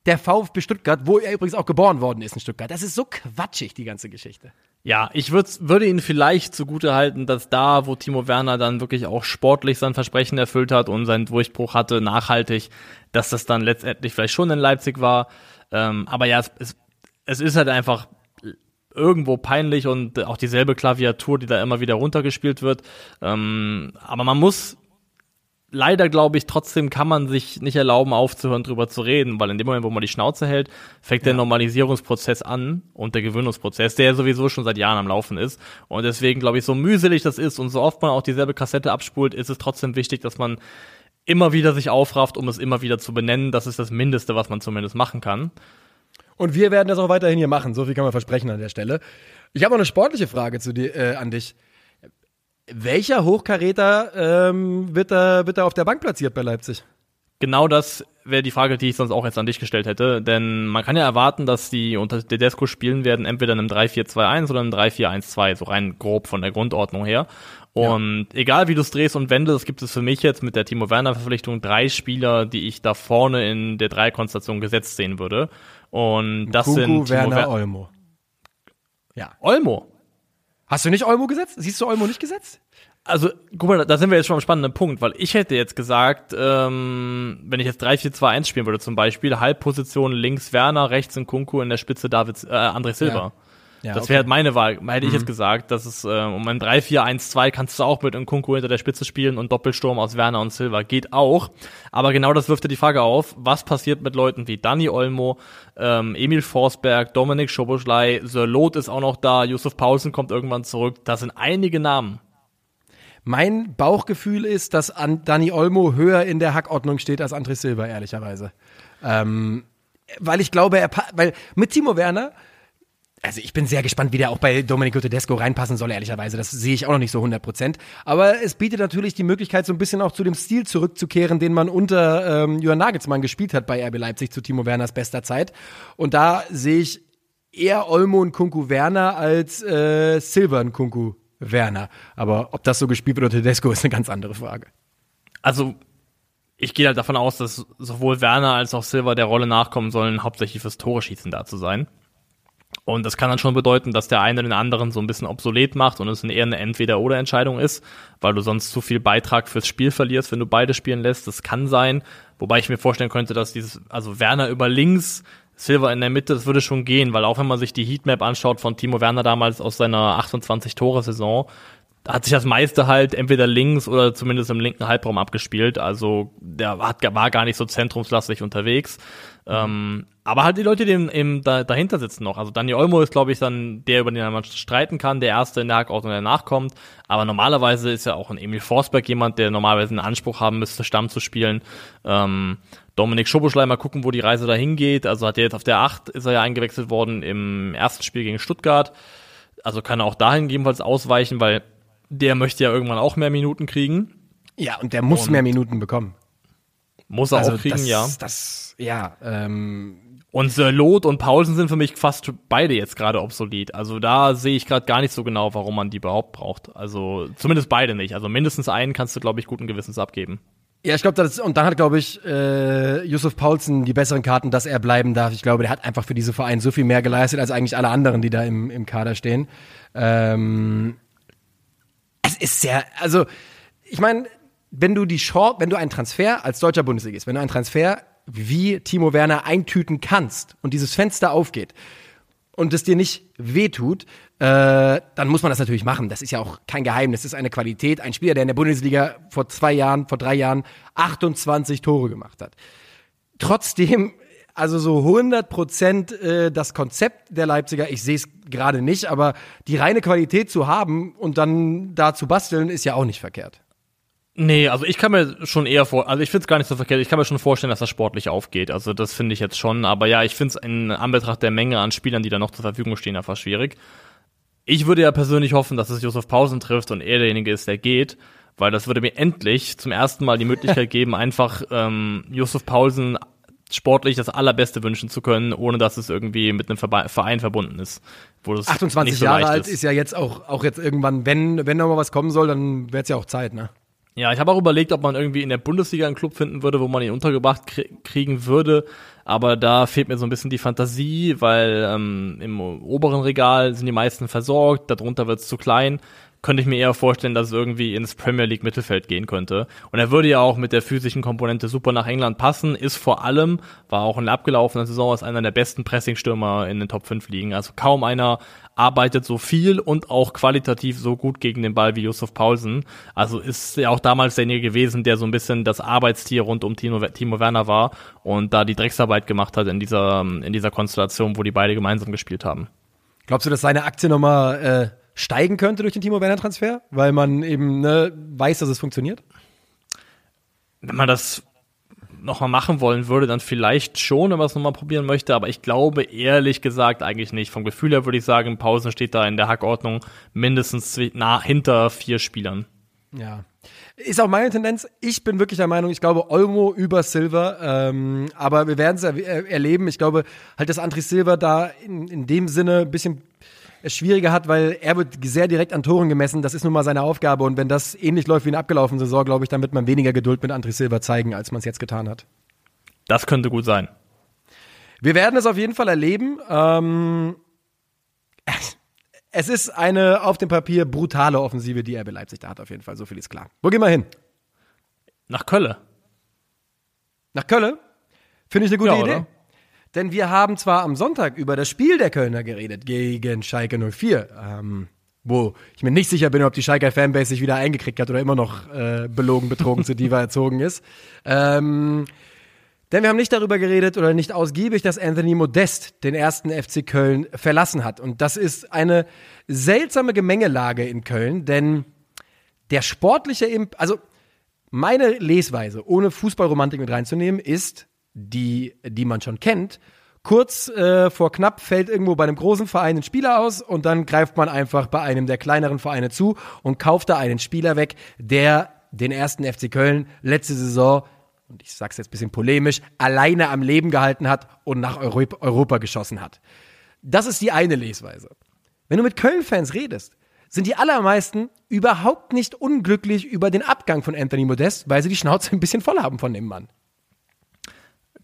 B: der VfB Stuttgart, wo er übrigens auch geboren worden ist in Stuttgart. Das ist so quatschig, die ganze Geschichte.
C: Ja, ich würd, würde ihn vielleicht zugute halten, dass da, wo Timo Werner dann wirklich auch sportlich sein Versprechen erfüllt hat und seinen Durchbruch hatte, nachhaltig, dass das dann letztendlich vielleicht schon in Leipzig war. Ähm, aber ja, es, es, es ist halt einfach irgendwo peinlich und auch dieselbe Klaviatur, die da immer wieder runtergespielt wird. Ähm, aber man muss leider glaube ich, trotzdem kann man sich nicht erlauben, aufzuhören, drüber zu reden, weil in dem Moment, wo man die Schnauze hält, fängt der Normalisierungsprozess an und der Gewöhnungsprozess, der ja sowieso schon seit Jahren am Laufen ist. Und deswegen glaube ich, so mühselig das ist und so oft man auch dieselbe Kassette abspult, ist es trotzdem wichtig, dass man immer wieder sich aufrafft, um es immer wieder zu benennen. Das ist das Mindeste, was man zumindest machen kann.
B: Und wir werden das auch weiterhin hier machen. So viel kann man versprechen an der Stelle. Ich habe noch eine sportliche Frage zu dir, äh, an dich. Welcher Hochkaräter ähm, wird, da, wird da auf der Bank platziert bei Leipzig?
C: Genau das wäre die Frage, die ich sonst auch jetzt an dich gestellt hätte. Denn man kann ja erwarten, dass die unter Tedesco spielen werden, entweder in einem 3-4-2-1 oder einem 3-4-1-2, so rein grob von der Grundordnung her. Und egal wie du es drehst und wendest, gibt es für mich jetzt mit der Timo Werner Verpflichtung drei Spieler, die ich da vorne in der Dreikonstellation gesetzt sehen würde. Und das
B: Kuku,
C: sind Timo
B: Werner,
C: Wer
B: Olmo. Ja.
C: Olmo.
B: Hast du nicht Olmo gesetzt? Siehst du Olmo nicht gesetzt?
C: Also, guck mal, da sind wir jetzt schon am spannenden Punkt, weil ich hätte jetzt gesagt, ähm, wenn ich jetzt 3-4-2-1 spielen würde zum Beispiel, Halbposition links Werner, rechts in Kunku, in der Spitze David, äh, André Silva.
B: Ja,
C: das
B: okay.
C: wäre halt meine Wahl. Hätte ich jetzt gesagt, dass es äh, um ein 3-4-1-2 kannst du auch mit einem Kunku hinter der Spitze spielen und Doppelsturm aus Werner und Silva geht auch. Aber genau das wirft ja die Frage auf, was passiert mit Leuten wie Dani Olmo, ähm, Emil Forsberg, Dominik Schoboschlei, Sir Loth ist auch noch da, Josef Paulsen kommt irgendwann zurück. Das sind einige Namen.
B: Mein Bauchgefühl ist, dass an Dani Olmo höher in der Hackordnung steht als André Silva, ehrlicherweise. Ähm, weil ich glaube, er, weil mit Timo Werner, also ich bin sehr gespannt, wie der auch bei Domenico Tedesco reinpassen soll, ehrlicherweise. Das sehe ich auch noch nicht so 100 Prozent. Aber es bietet natürlich die Möglichkeit, so ein bisschen auch zu dem Stil zurückzukehren, den man unter ähm, Johann Nagelsmann gespielt hat bei RB Leipzig zu Timo Werners bester Zeit. Und da sehe ich eher Olmo und Kunku Werner als äh, Silva und Kunku Werner. Aber ob das so gespielt wird oder Tedesco, ist eine ganz andere Frage.
C: Also ich gehe halt davon aus, dass sowohl Werner als auch Silva der Rolle nachkommen sollen, hauptsächlich fürs Tore schießen da zu sein. Und das kann dann schon bedeuten, dass der eine den anderen so ein bisschen obsolet macht und es eher eine Entweder-Oder-Entscheidung ist, weil du sonst zu viel Beitrag fürs Spiel verlierst, wenn du beide spielen lässt. Das kann sein. Wobei ich mir vorstellen könnte, dass dieses, also Werner über links, Silva in der Mitte, das würde schon gehen, weil auch wenn man sich die Heatmap anschaut von Timo Werner damals aus seiner 28-Tore-Saison, da hat sich das meiste halt entweder links oder zumindest im linken Halbraum abgespielt. Also der war gar nicht so zentrumslastig unterwegs. Ähm, aber halt die Leute, die im, da, dahinter sitzen noch. Also Daniel Olmo ist, glaube ich, dann der, über den man streiten kann, der Erste in der Hackordnung, der nachkommt. Aber normalerweise ist ja auch ein Emil Forsberg jemand, der normalerweise einen Anspruch haben müsste, Stamm zu spielen. Ähm, Dominik Schoboschlei, mal gucken, wo die Reise dahin geht. Also hat er jetzt auf der 8, ist er ja eingewechselt worden im ersten Spiel gegen Stuttgart. Also kann er auch dahin gegebenenfalls ausweichen, weil der möchte ja irgendwann auch mehr Minuten kriegen.
B: Ja, und der muss
C: Und-
B: mehr Minuten bekommen.
C: Muss er
B: Also
C: auch kriegen,
B: das,
C: ja.
B: Das, ja, ähm,
C: Und Loth und Paulsen sind für mich fast beide jetzt gerade obsolet. Also da sehe ich gerade gar nicht so genau, warum man die überhaupt braucht. Also zumindest beide nicht. Also mindestens einen kannst du, glaube ich, guten Gewissens abgeben.
B: Ja, ich glaube, und dann hat, glaube ich, äh, Yusuf Paulsen die besseren Karten, dass er bleiben darf. Ich glaube, der hat einfach für diese Verein so viel mehr geleistet als eigentlich alle anderen, die da im, im Kader stehen. Ähm, es ist sehr, also ich meine, wenn du die Chance, wenn du einen Transfer als deutscher Bundesligist, wenn du einen Transfer wie Timo Werner eintüten kannst und dieses Fenster aufgeht und es dir nicht wehtut, äh, dann muss man das natürlich machen. Das ist ja auch kein Geheimnis. Das ist eine Qualität. Ein Spieler, der in der Bundesliga vor zwei Jahren, vor drei Jahren 28 Tore gemacht hat. Trotzdem, also so 100 Prozent äh, das Konzept der Leipziger, ich sehe es gerade nicht, aber die reine Qualität zu haben und dann da zu basteln, ist ja auch nicht verkehrt.
C: Nee, also ich kann mir schon eher vor, also ich finde es gar nicht so verkehrt, ich kann mir schon vorstellen, dass das sportlich aufgeht. Also das finde ich jetzt schon, aber ja, ich finde es in Anbetracht der Menge an Spielern, die da noch zur Verfügung stehen, einfach schwierig. Ich würde ja persönlich hoffen, dass es Josef Pausen trifft und er derjenige ist, der geht, weil das würde mir endlich zum ersten Mal die Möglichkeit geben, einfach ähm, Josef Paulsen sportlich das allerbeste wünschen zu können, ohne dass es irgendwie mit einem Verbe Verein verbunden ist. Wo das
B: 28
C: nicht so
B: Jahre alt ist. ja jetzt auch, auch jetzt irgendwann, wenn, wenn noch mal was kommen soll, dann wäre es ja auch Zeit, ne?
C: Ja, ich habe auch überlegt, ob man irgendwie in der Bundesliga einen Club finden würde, wo man ihn untergebracht krie kriegen würde. Aber da fehlt mir so ein bisschen die Fantasie, weil ähm, im oberen Regal sind die meisten versorgt, darunter wird es zu klein. Könnte ich mir eher vorstellen, dass es irgendwie ins Premier League Mittelfeld gehen könnte. Und er würde ja auch mit der physischen Komponente super nach England passen, ist vor allem, war auch in der abgelaufenen Saison als einer der besten Pressingstürmer in den Top 5 liegen. Also kaum einer arbeitet so viel und auch qualitativ so gut gegen den Ball wie Yusuf Paulsen. Also ist ja auch damals derjenige gewesen, der so ein bisschen das Arbeitstier rund um Timo, Timo Werner war und da die Drecksarbeit gemacht hat in dieser, in dieser Konstellation, wo die beide gemeinsam gespielt haben.
B: Glaubst du, dass seine Aktie nochmal äh, steigen könnte durch den Timo Werner Transfer? Weil man eben ne, weiß, dass es funktioniert?
C: Wenn man das nochmal machen wollen würde, dann vielleicht schon, wenn man es nochmal probieren möchte, aber ich glaube ehrlich gesagt eigentlich nicht. Vom Gefühl her würde ich sagen, Pausen steht da in der Hackordnung mindestens nah, hinter vier Spielern.
B: Ja. Ist auch meine Tendenz. Ich bin wirklich der Meinung, ich glaube Olmo über Silver. Ähm, aber wir werden es er erleben. Ich glaube halt, dass André Silva da in, in dem Sinne ein bisschen es schwieriger hat, weil er wird sehr direkt an Toren gemessen. Das ist nun mal seine Aufgabe. Und wenn das ähnlich läuft wie in der abgelaufenen Saison, glaube ich, dann wird man weniger Geduld mit André Silva zeigen, als man es jetzt getan hat.
C: Das könnte gut sein.
B: Wir werden es auf jeden Fall erleben. Ähm, es ist eine auf dem Papier brutale Offensive, die RB Leipzig da hat, auf jeden Fall. So viel ist klar. Wo gehen wir hin?
C: Nach Kölle.
B: Nach Köln? Finde ich eine gute
C: Ja,
B: Idee.
C: oder?
B: Denn wir haben zwar am Sonntag über das Spiel der Kölner geredet gegen Schalke 04, ähm, wo ich mir nicht sicher bin, ob die Schalker Fanbase sich wieder eingekriegt hat oder immer noch äh, belogen, betrogen zu Diva erzogen ist. Ähm, denn wir haben nicht darüber geredet oder nicht ausgiebig, dass Anthony Modest den ersten FC Köln verlassen hat. Und das ist eine seltsame Gemengelage in Köln, denn der sportliche, Imp also meine Lesweise, ohne Fußballromantik mit reinzunehmen, ist, die, die man schon kennt, kurz äh, vor knapp fällt irgendwo bei einem großen Verein ein Spieler aus und dann greift man einfach bei einem der kleineren Vereine zu und kauft da einen Spieler weg, der den ersten FC Köln letzte Saison und ich sag's jetzt ein bisschen polemisch, alleine am Leben gehalten hat und nach Europa, Europa geschossen hat. Das ist die eine Lesweise. Wenn du mit Köln-Fans redest, sind die allermeisten überhaupt nicht unglücklich über den Abgang von Anthony Modest, weil sie die Schnauze ein bisschen voll haben von dem Mann.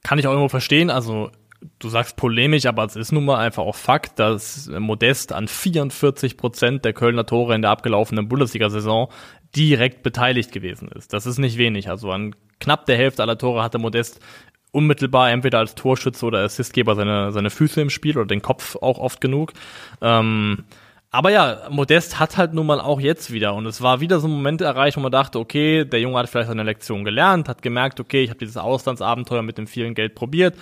C: Kann ich auch irgendwo verstehen. Also du sagst polemisch, aber es ist nun mal einfach auch Fakt, dass Modest an 44 Prozent der Kölner Tore in der abgelaufenen Bundesliga-Saison direkt beteiligt gewesen ist. Das ist nicht wenig. Also an knapp der Hälfte aller Tore hatte Modest unmittelbar entweder als Torschütze oder Assistgeber seine, seine Füße im Spiel oder den Kopf auch oft genug. Ähm, aber ja, Modest hat halt nun mal auch jetzt wieder und es war wieder so ein Moment erreicht, wo man dachte, okay, der Junge hat vielleicht seine Lektion gelernt, hat gemerkt, okay, ich habe dieses Auslandsabenteuer mit dem vielen Geld probiert,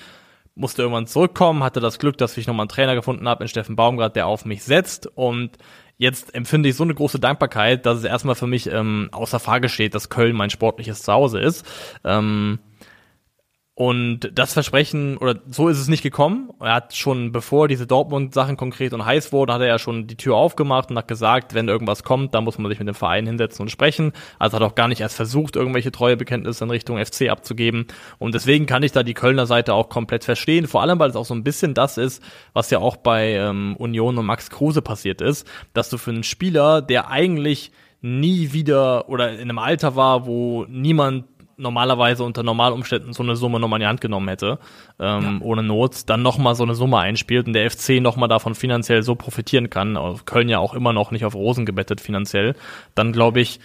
C: musste irgendwann zurückkommen, hatte das Glück, dass ich nochmal einen Trainer gefunden habe in Steffen Baumgart, der auf mich setzt und jetzt empfinde ich so eine große Dankbarkeit, dass es erstmal für mich ähm, außer Frage steht, dass Köln mein sportliches Zuhause ist. Ähm, und das Versprechen, oder so ist es nicht gekommen. Er hat schon, bevor diese Dortmund-Sachen konkret und heiß wurden, hat er ja schon die Tür aufgemacht und hat gesagt, wenn irgendwas kommt, dann muss man sich mit dem Verein hinsetzen und sprechen. Also hat auch gar nicht erst versucht, irgendwelche Treuebekenntnisse in Richtung FC abzugeben. Und deswegen kann ich da die Kölner Seite auch komplett verstehen. Vor allem, weil es auch so ein bisschen das ist, was ja auch bei ähm, Union und Max Kruse passiert ist, dass du für einen Spieler, der eigentlich nie wieder oder in einem Alter war, wo niemand normalerweise unter Normalumständen so eine Summe nochmal in die Hand genommen hätte, ähm, ja. ohne Not, dann nochmal so eine Summe einspielt und der FC nochmal davon finanziell so profitieren kann, Köln ja auch immer noch nicht auf Rosen gebettet finanziell, dann glaube ich,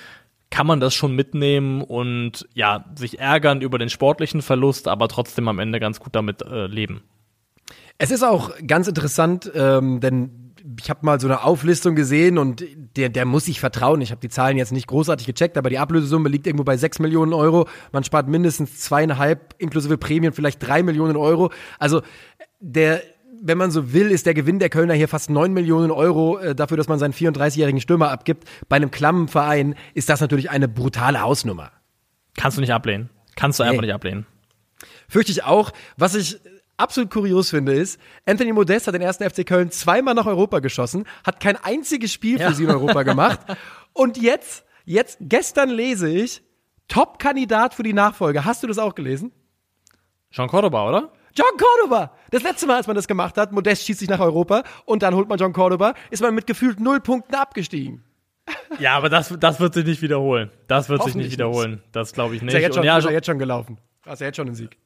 C: kann man das schon mitnehmen und ja, sich ärgern über den sportlichen Verlust, aber trotzdem am Ende ganz gut damit äh, leben.
B: Es ist auch ganz interessant, ähm, denn ich habe mal so eine Auflistung gesehen und der, der muss sich vertrauen. Ich habe die Zahlen jetzt nicht großartig gecheckt, aber die Ablösesumme liegt irgendwo bei sechs Millionen Euro. Man spart mindestens zweieinhalb, inklusive Prämien, vielleicht drei Millionen Euro. Also der, wenn man so will, ist der Gewinn der Kölner hier fast neun Millionen Euro äh, dafür, dass man seinen 34-jährigen Stürmer abgibt. Bei einem klammen Verein ist das natürlich eine brutale Hausnummer.
C: Kannst du nicht ablehnen. Kannst du einfach nee. nicht ablehnen.
B: Fürchte ich auch. Was ich absolut kurios finde, ist, Anthony Modest hat den ersten FC Köln zweimal nach Europa geschossen, hat kein einziges Spiel für ja. sie in Europa gemacht. Und jetzt, jetzt, gestern lese ich, Top-Kandidat für die Nachfolge. Hast du das auch gelesen?
C: John Cordoba, oder?
B: John Cordoba! Das letzte Mal, als man das gemacht hat, Modest schießt sich nach Europa und dann holt man John Cordoba, ist man mit gefühlt null Punkten abgestiegen.
C: Ja, aber das, das wird sich nicht wiederholen. Das wird sich nicht wiederholen. Das glaube ich nicht.
B: Ist ja jetzt schon, ja, ist ja jetzt schon gelaufen. Hast ja jetzt schon einen Sieg.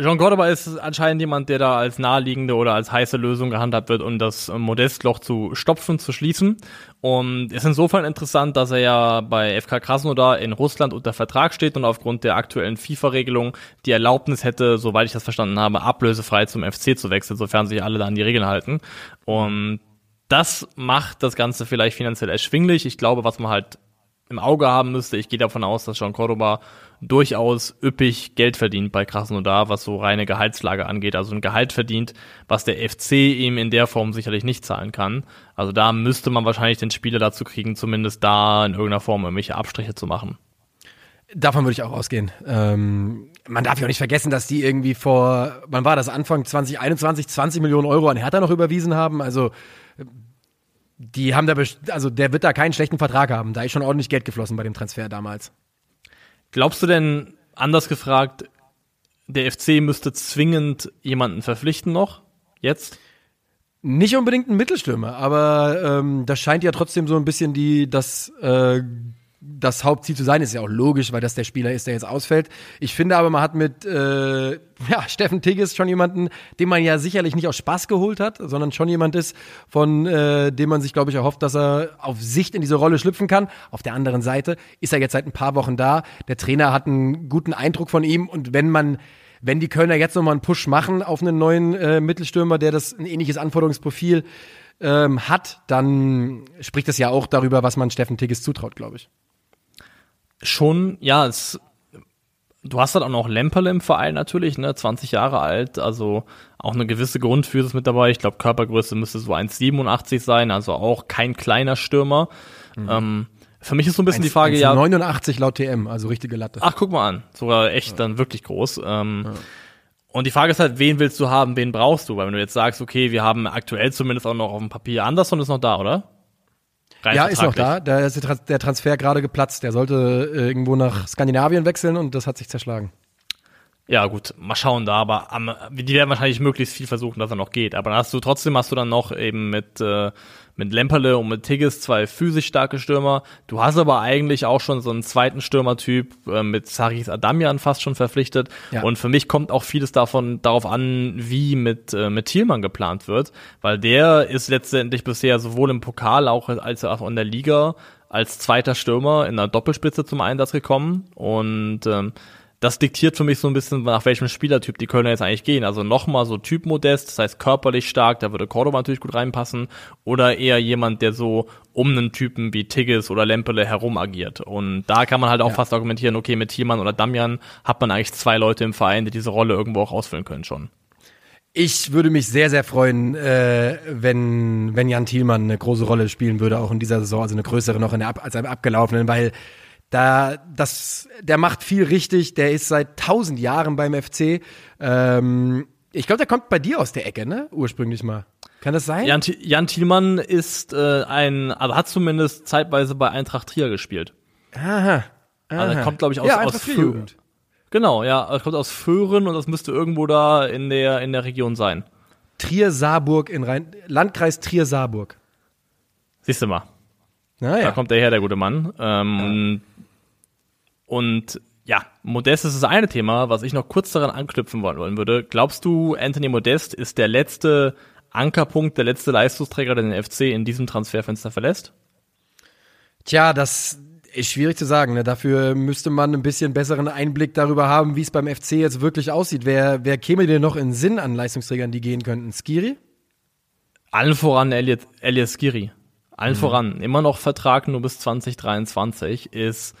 C: Jean Cordoba ist anscheinend jemand, der da als naheliegende oder als heiße Lösung gehandhabt wird, um das Modestloch zu stopfen, zu schließen. Und ist insofern interessant, dass er ja bei FK Krasnodar in Russland unter Vertrag steht und aufgrund der aktuellen FIFA-Regelung die Erlaubnis hätte, soweit ich das verstanden habe, ablösefrei zum FC zu wechseln, sofern sich alle da an die Regeln halten. Und das macht das Ganze vielleicht finanziell erschwinglich. Ich glaube, was man halt im Auge haben müsste. Ich gehe davon aus, dass Jean Cordoba durchaus üppig Geld verdient bei Krasnodar, was so reine Gehaltslage angeht. Also ein Gehalt verdient, was der FC ihm in der Form sicherlich nicht zahlen kann. Also da müsste man wahrscheinlich den Spieler dazu kriegen, zumindest da in irgendeiner Form irgendwelche Abstriche zu machen.
B: Davon würde ich auch ausgehen. Ähm, man darf ja auch nicht vergessen, dass die irgendwie vor, wann war das, Anfang 2021, 20 Millionen Euro an Hertha noch überwiesen haben. Also die haben da, also der wird da keinen schlechten Vertrag haben. Da ist schon ordentlich Geld geflossen bei dem Transfer damals.
C: Glaubst du denn, anders gefragt, der FC müsste zwingend jemanden verpflichten noch? Jetzt?
B: Nicht unbedingt ein Mittelstürmer, aber ähm, das scheint ja trotzdem so ein bisschen die, das äh, das Hauptziel zu sein. Ist ja auch logisch, weil das der Spieler ist, der jetzt ausfällt. Ich finde aber, man hat mit äh, ja, Steffen Tigges schon jemanden, den man ja sicherlich nicht aus Spaß geholt hat, sondern schon jemand ist, von äh, dem man sich, glaube ich, erhofft, dass er auf Sicht in diese Rolle schlüpfen kann. Auf der anderen Seite ist er jetzt seit ein paar Wochen da. Der Trainer hat einen guten Eindruck von ihm und wenn man wenn die Kölner jetzt nochmal einen Push machen auf einen neuen äh, Mittelstürmer, der das ein ähnliches Anforderungsprofil ähm, hat, dann spricht das ja auch darüber, was man Steffen Tigges zutraut, glaube ich.
C: Schon, ja, es, du hast halt auch noch Lemperle im Verein natürlich, ne, 20 Jahre alt, also auch eine gewisse Grundphysis mit dabei. Ich glaube, Körpergröße müsste so 1,87 sein, also auch kein kleiner Stürmer. Mhm. Ähm, für mich ist so ein bisschen 1, die Frage, 1,
B: ja. 89 laut TM, also richtige Latte.
C: Ach, guck mal an. Sogar echt ja. dann wirklich groß. Ähm, ja. Und die Frage ist halt, wen willst du haben, wen brauchst du? Weil wenn du jetzt sagst, okay, wir haben aktuell zumindest auch noch auf dem Papier Anderson ist noch da, oder?
B: Ja, ist noch da. Da ist der Transfer gerade geplatzt. Der sollte äh, irgendwo nach Skandinavien wechseln und das hat sich zerschlagen.
C: Ja, gut, mal schauen da, aber am, die werden wahrscheinlich möglichst viel versuchen, dass er noch geht. Aber dann hast du trotzdem hast du dann noch eben mit äh, mit Lemperle und mit Tigges zwei physisch starke Stürmer. Du hast aber eigentlich auch schon so einen zweiten Stürmertyp äh, mit Saris Adamian fast schon verpflichtet. Ja. Und für mich kommt auch vieles davon darauf an, wie mit äh, mit Thielmann geplant wird, weil der ist letztendlich bisher sowohl im Pokal auch als auch in der Liga als zweiter Stürmer in der Doppelspitze zum Einsatz gekommen und ähm, das diktiert für mich so ein bisschen, nach welchem Spielertyp die Kölner jetzt eigentlich gehen. Also nochmal so Typ Modest, das heißt körperlich stark, da würde Cordoba natürlich gut reinpassen. Oder eher jemand, der so um einen Typen wie Tigges oder Lempele herum agiert. Und da kann man halt auch ja. fast argumentieren, okay, mit Thielmann oder Damian hat man eigentlich zwei Leute im Verein, die diese Rolle irgendwo auch ausfüllen können schon.
B: Ich würde mich sehr, sehr freuen, äh, wenn, wenn Jan Thielmann eine große Rolle spielen würde, auch in dieser Saison, also eine größere noch in der, als im abgelaufenen, weil da, das, der macht viel richtig. Der ist seit tausend Jahren beim FC. Ähm, ich glaube, der kommt bei dir aus der Ecke, ne? Ursprünglich mal. Kann das sein?
C: Jan, Jan Thielmann ist äh, ein, also hat zumindest zeitweise bei Eintracht Trier gespielt.
B: Aha.
C: aha. Also er kommt, glaube ich, aus, ja, aus Föhren. Genau, ja, er kommt aus Föhren und das müsste irgendwo da in der, in der Region sein.
B: Trier-Saarburg in Rhein, Landkreis Trier-Saarburg.
C: Siehst du mal. Naja. Da kommt der her, der gute Mann. Ähm. Und ja, Modest ist das eine Thema, was ich noch kurz daran anknüpfen wollen würde. Glaubst du, Anthony Modest ist der letzte Ankerpunkt, der letzte Leistungsträger, der den FC in diesem Transferfenster verlässt?
B: Tja, das ist schwierig zu sagen. Ne? Dafür müsste man ein bisschen besseren Einblick darüber haben, wie es beim FC jetzt wirklich aussieht. Wer, wer käme dir noch in Sinn an Leistungsträgern, die gehen könnten? Skiri?
C: Allen voran Elias, Elias Skiri. Allen mhm. voran. Immer noch Vertrag nur bis 2023 ist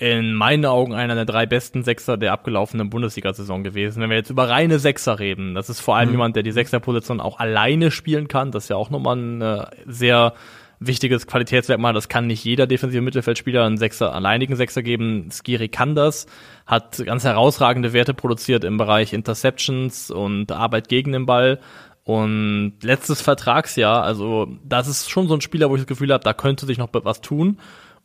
C: in meinen Augen einer der drei besten Sechser der abgelaufenen Bundesliga-Saison gewesen. Wenn wir jetzt über reine Sechser reden, das ist vor allem mhm. jemand, der die Sechserposition auch alleine spielen kann. Das ist ja auch nochmal ein äh, sehr wichtiges Qualitätsmerkmal. Das kann nicht jeder defensive Mittelfeldspieler einen Sechser, alleinigen Sechser geben. Skiri kann das, hat ganz herausragende Werte produziert im Bereich Interceptions und Arbeit gegen den Ball. Und letztes Vertragsjahr, also das ist schon so ein Spieler, wo ich das Gefühl habe, da könnte sich noch was tun.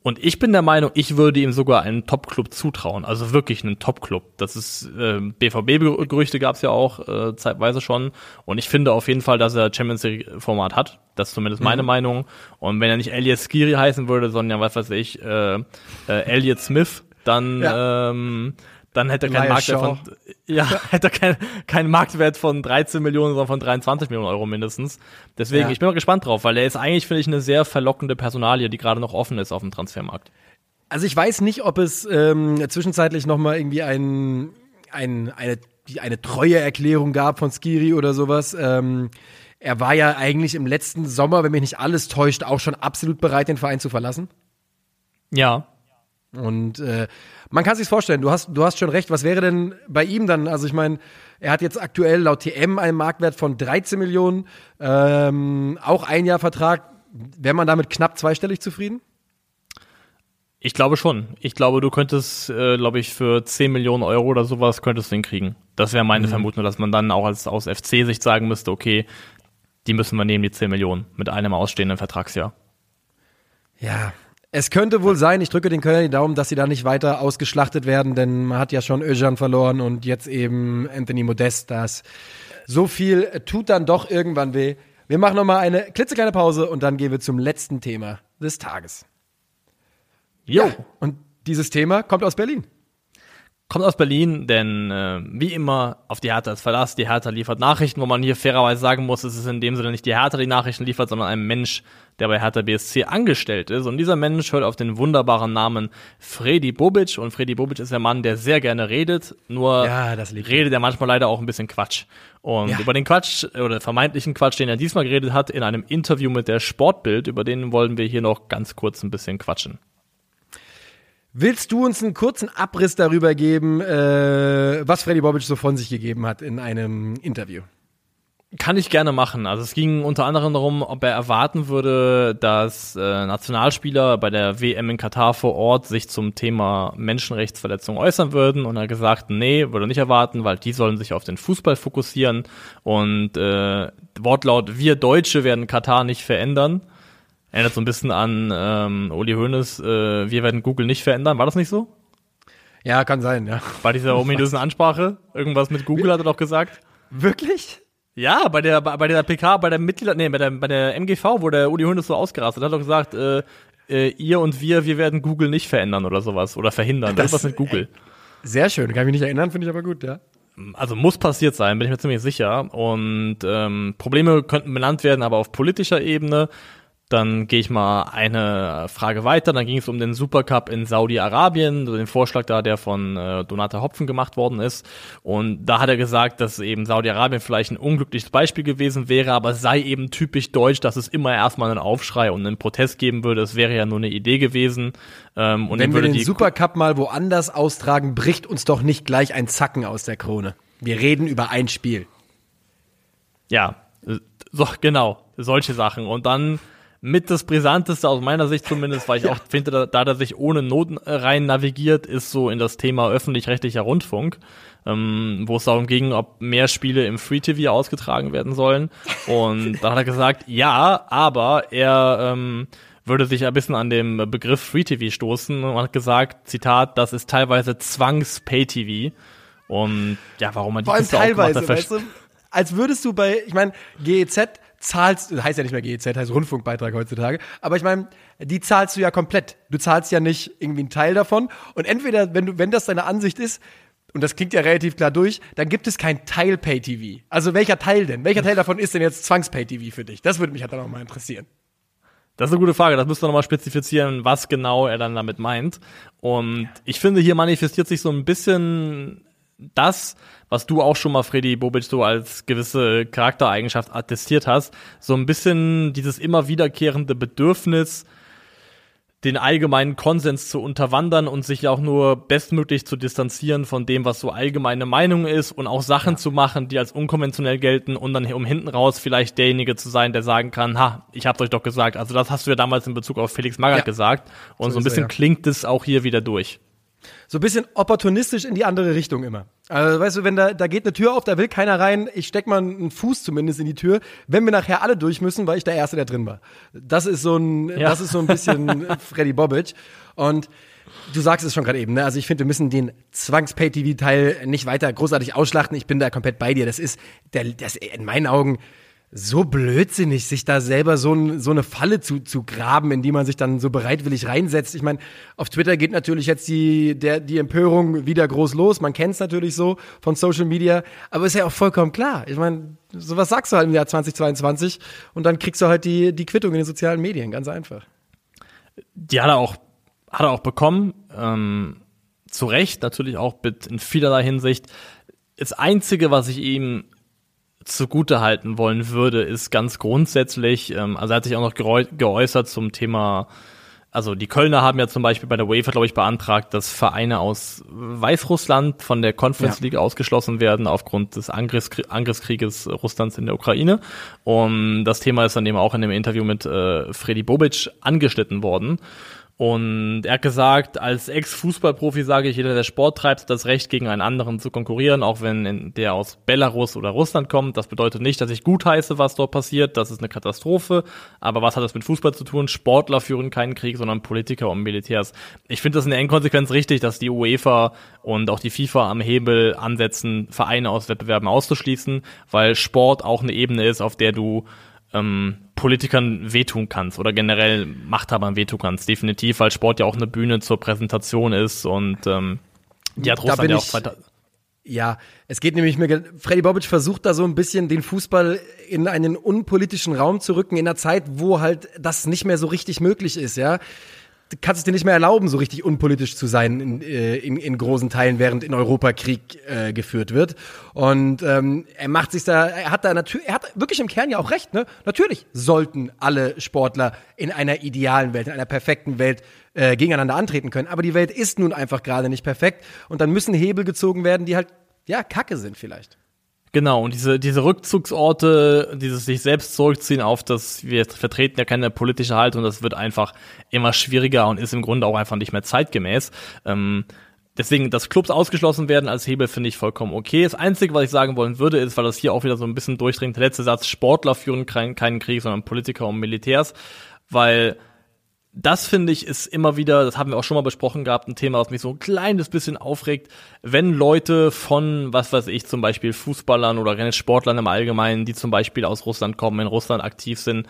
C: Und ich bin der Meinung, ich würde ihm sogar einen Top-Club zutrauen. Also wirklich einen Top-Club. Das ist, äh, BVB-Gerüchte gab es ja auch äh, zeitweise schon. Und ich finde auf jeden Fall, dass er Champions League-Format hat. Das ist zumindest mhm. meine Meinung. Und wenn er nicht Elliot Skiri heißen würde, sondern was weiß ich, äh, äh, Elliot Smith, dann ja. ähm, dann hätte er keinen Marktwert von, ja, hätte er keinen kein Marktwert von 13 Millionen, sondern von 23 Millionen Euro mindestens. Deswegen, ja. ich bin mal gespannt drauf, weil er ist eigentlich, finde ich, eine sehr verlockende Personalie, die gerade noch offen ist auf dem Transfermarkt.
B: Also ich weiß nicht, ob es ähm, zwischenzeitlich noch mal irgendwie ein, ein, eine, eine treue Erklärung gab von Skiri oder sowas. Ähm, er war ja eigentlich im letzten Sommer, wenn mich nicht alles täuscht, auch schon absolut bereit, den Verein zu verlassen.
C: Ja.
B: Und äh, man kann sich vorstellen, du hast, du hast schon recht. Was wäre denn bei ihm dann? Also ich meine, er hat jetzt aktuell laut TM einen Marktwert von 13 Millionen, ähm, auch ein Jahr Vertrag. Wäre man damit knapp zweistellig zufrieden?
C: Ich glaube schon. Ich glaube, du könntest, äh, glaube ich, für 10 Millionen Euro oder sowas könntest du ihn kriegen. Das wäre meine mhm. Vermutung, dass man dann auch als aus FC-Sicht sagen müsste, okay, die müssen wir nehmen, die 10 Millionen, mit einem ausstehenden Vertragsjahr.
B: Ja, es könnte wohl sein, ich drücke den Kölner die Daumen, dass sie da nicht weiter ausgeschlachtet werden, denn man hat ja schon Öjan verloren und jetzt eben Anthony Modest. Das so viel tut dann doch irgendwann weh. Wir machen nochmal eine klitzekleine Pause und dann gehen wir zum letzten Thema des Tages. Jo. Ja, und dieses Thema kommt aus Berlin.
C: Kommt aus Berlin, denn äh, wie immer auf die Hertha ist Verlass. Die Hertha liefert Nachrichten, wo man hier fairerweise sagen muss, es ist in dem Sinne nicht die Hertha, die Nachrichten liefert, sondern ein Mensch, der bei Hertha BSC angestellt ist. Und dieser Mensch hört auf den wunderbaren Namen Freddy Bobic. Und Freddy Bobic ist der Mann, der sehr gerne redet, nur
B: Ja,
C: redet er manchmal leider auch ein bisschen Quatsch. Und
B: Ja.
C: über den Quatsch oder vermeintlichen Quatsch, den er diesmal geredet hat, in einem Interview mit der Sportbild, über den wollen wir hier noch ganz kurz ein bisschen quatschen.
B: Willst du uns einen kurzen Abriss darüber geben, äh, was Freddy Bobic so von sich gegeben hat in einem Interview?
C: Kann ich gerne machen. Also es ging unter anderem darum, ob er erwarten würde, dass äh, Nationalspieler bei der WM in Katar vor Ort sich zum Thema Menschenrechtsverletzung äußern würden. Und er hat gesagt, nee, würde nicht erwarten, weil die sollen sich auf den Fußball fokussieren. Und äh, Wortlaut, wir Deutsche werden Katar nicht verändern. Erinnert so ein bisschen an ähm, Uli Hoeneß, äh, wir werden Google nicht verändern. War das nicht so?
B: Ja, kann sein, ja.
C: Bei dieser ominösen Ansprache? Irgendwas mit Google hat er doch gesagt.
B: Wirklich?
C: Ja, bei der bei der PK, bei der Mitglieder, nee, bei der bei der MGV, wo der Uli Hoeneß so ausgerastet hat, hat er gesagt, äh, äh, ihr und wir, wir werden Google nicht verändern oder sowas oder verhindern.
B: Das-
C: Irgendwas mit Google.
B: Sehr schön, kann ich mich nicht erinnern, finde ich aber gut, ja.
C: Also muss passiert sein, bin ich mir ziemlich sicher. Und ähm, Probleme könnten benannt werden, aber auf politischer Ebene. Dann gehe ich mal eine Frage weiter. Dann ging es um den Supercup in Saudi-Arabien, den Vorschlag da, der von äh, Donata Hopfen gemacht worden ist. Und da hat er gesagt, dass eben Saudi-Arabien vielleicht ein unglückliches Beispiel gewesen wäre, aber sei eben typisch deutsch, dass es immer erstmal einen Aufschrei und einen Protest geben würde. Es wäre ja nur eine Idee gewesen. Ähm, und
B: Wenn wir den Supercup mal woanders austragen, bricht uns doch nicht gleich ein Zacken aus der Krone. Wir reden über ein Spiel.
C: Ja, so, genau, solche Sachen. Und dann mit das Brisanteste aus meiner Sicht zumindest, weil ich auch finde, da, da er sich ohne Noten rein navigiert, ist so in das Thema öffentlich-rechtlicher Rundfunk, ähm, wo es darum ging, ob mehr Spiele im Free TV ausgetragen werden sollen. Und da hat er gesagt, ja, aber er ähm, würde sich ein bisschen an dem Begriff Free TV stoßen und hat gesagt, Zitat, das ist teilweise Zwangs-Pay-TV. Und ja, warum er die
B: Vor allem
C: Kiste
B: teilweise,
C: hat,
B: weißt du, als würdest du bei, ich meine, GEZ zahlst, heißt ja nicht mehr GEZ, heißt Rundfunkbeitrag heutzutage, aber ich meine, die zahlst du ja komplett. Du zahlst ja nicht irgendwie einen Teil davon und entweder, wenn du, wenn das deine Ansicht ist, und das klingt ja relativ klar durch, dann gibt es kein Teil Pay TV. Also welcher Teil denn? Welcher Teil davon ist denn jetzt Zwangs-Pay TV für dich? Das würde mich halt dann auch mal interessieren.
C: Das ist eine gute Frage. Das müsste nochmal spezifizieren, was genau er dann damit meint. Und ich finde, hier manifestiert sich so ein bisschen das, was du auch schon mal, Freddy Bobic, so als gewisse Charaktereigenschaft attestiert hast. So ein bisschen dieses immer wiederkehrende Bedürfnis, den allgemeinen Konsens zu unterwandern und sich auch nur bestmöglich zu distanzieren von dem, was so allgemeine Meinung ist und auch Sachen zu machen, die als unkonventionell gelten und dann um hinten raus vielleicht derjenige zu sein, der sagen kann, ha, ich hab's euch doch gesagt. Also das hast du ja damals in Bezug auf Felix Magath
B: Ja.
C: gesagt und
B: So
C: so, ein
B: ist er,
C: bisschen
B: ja.
C: klingt es auch hier wieder durch.
B: So ein bisschen opportunistisch in die andere Richtung immer. Also weißt du, wenn da, da geht eine Tür auf, da will keiner rein, ich steck mal einen Fuß zumindest in die Tür, wenn wir nachher alle durch müssen, weil ich der Erste, der drin war. Das ist so ein,
C: Ja.
B: das ist so ein bisschen Freddy Bobic. Und du sagst es schon gerade eben, ne? Also ich finde, wir müssen den Zwangs-Pay-TV-Teil nicht weiter großartig ausschlachten. Ich bin da komplett bei dir. Das ist, der, das in meinen Augen so blödsinnig, sich da selber so, so eine Falle zu, zu graben, in die man sich dann so bereitwillig reinsetzt. Ich meine, auf Twitter geht natürlich jetzt die, der, die Empörung wieder groß los. Man kennt es natürlich so von Social Media, aber ist ja auch vollkommen klar. Ich meine, sowas sagst du halt im Jahr 2022 und dann kriegst du halt die, die Quittung in den sozialen Medien, ganz einfach.
C: Die hat er auch, hat er auch bekommen. Ähm, zu Recht, natürlich auch mit in vielerlei Hinsicht. Das Einzige, was ich ihm zugute halten wollen würde, ist ganz grundsätzlich, ähm, also er hat sich auch noch geäu geäußert zum Thema, also die Kölner haben ja zum Beispiel bei der UEFA, glaube ich, beantragt, dass Vereine aus Weißrussland von der Conference
B: Ja.
C: League ausgeschlossen werden aufgrund des Angriffskrie Angriffskrieges Russlands in der Ukraine. Und das Thema ist dann eben auch in dem Interview mit äh, Freddy Bobic angeschnitten worden. Und er hat gesagt, als Ex-Fußballprofi sage ich, jeder, der Sport treibt, hat das Recht, gegen einen anderen zu konkurrieren, auch wenn der aus Belarus oder Russland kommt. Das bedeutet nicht, dass ich gutheiße, was dort passiert. Das ist eine Katastrophe. Aber was hat das mit Fußball zu tun? Sportler führen keinen Krieg, sondern Politiker und Militärs. Ich finde das in der Endkonsequenz richtig, dass die UEFA und auch die FIFA am Hebel ansetzen, Vereine aus Wettbewerben auszuschließen, weil Sport auch eine Ebene ist, auf der du ähm, Politikern wehtun kannst oder generell Machthabern wehtun kannst, definitiv, weil Sport ja auch eine Bühne zur Präsentation ist und ähm, Die hat Russland ja auch
B: ich-
C: 2000
B: Ja, es geht nämlich mir, Freddy Bobic versucht da so ein bisschen den Fußball in einen unpolitischen Raum zu rücken, in einer Zeit, wo halt das nicht mehr so richtig möglich ist, ja. Kannst es dir nicht mehr erlauben, so richtig unpolitisch zu sein in, äh, in, in großen Teilen, während in Europa Krieg äh, geführt wird. Und ähm, er macht sich da, er hat da natürlich, er hat wirklich im Kern ja auch recht, ne? Natürlich sollten alle Sportler in einer idealen Welt, in einer perfekten Welt äh, gegeneinander antreten können. Aber die Welt ist nun einfach gerade nicht perfekt und dann müssen Hebel gezogen werden, die halt, ja, Kacke sind vielleicht.
C: Genau, und diese, diese Rückzugsorte, dieses sich selbst zurückziehen auf das, wir vertreten ja keine politische Haltung, das wird einfach immer schwieriger und ist im Grunde auch einfach nicht mehr zeitgemäß. Ähm, deswegen, dass Clubs ausgeschlossen werden als Hebel, finde ich vollkommen okay. Das Einzige, was ich sagen wollen würde, ist, weil das hier auch wieder so ein bisschen durchdringt, der letzte Satz, Sportler führen kein, keinen Krieg, sondern Politiker und Militärs, weil das finde ich ist immer wieder, das haben wir auch schon mal besprochen gehabt, ein Thema, was mich so ein kleines bisschen aufregt, wenn Leute von, was weiß ich, zum Beispiel Fußballern oder Rennsportlern im Allgemeinen, die zum Beispiel aus Russland kommen, in Russland aktiv sind,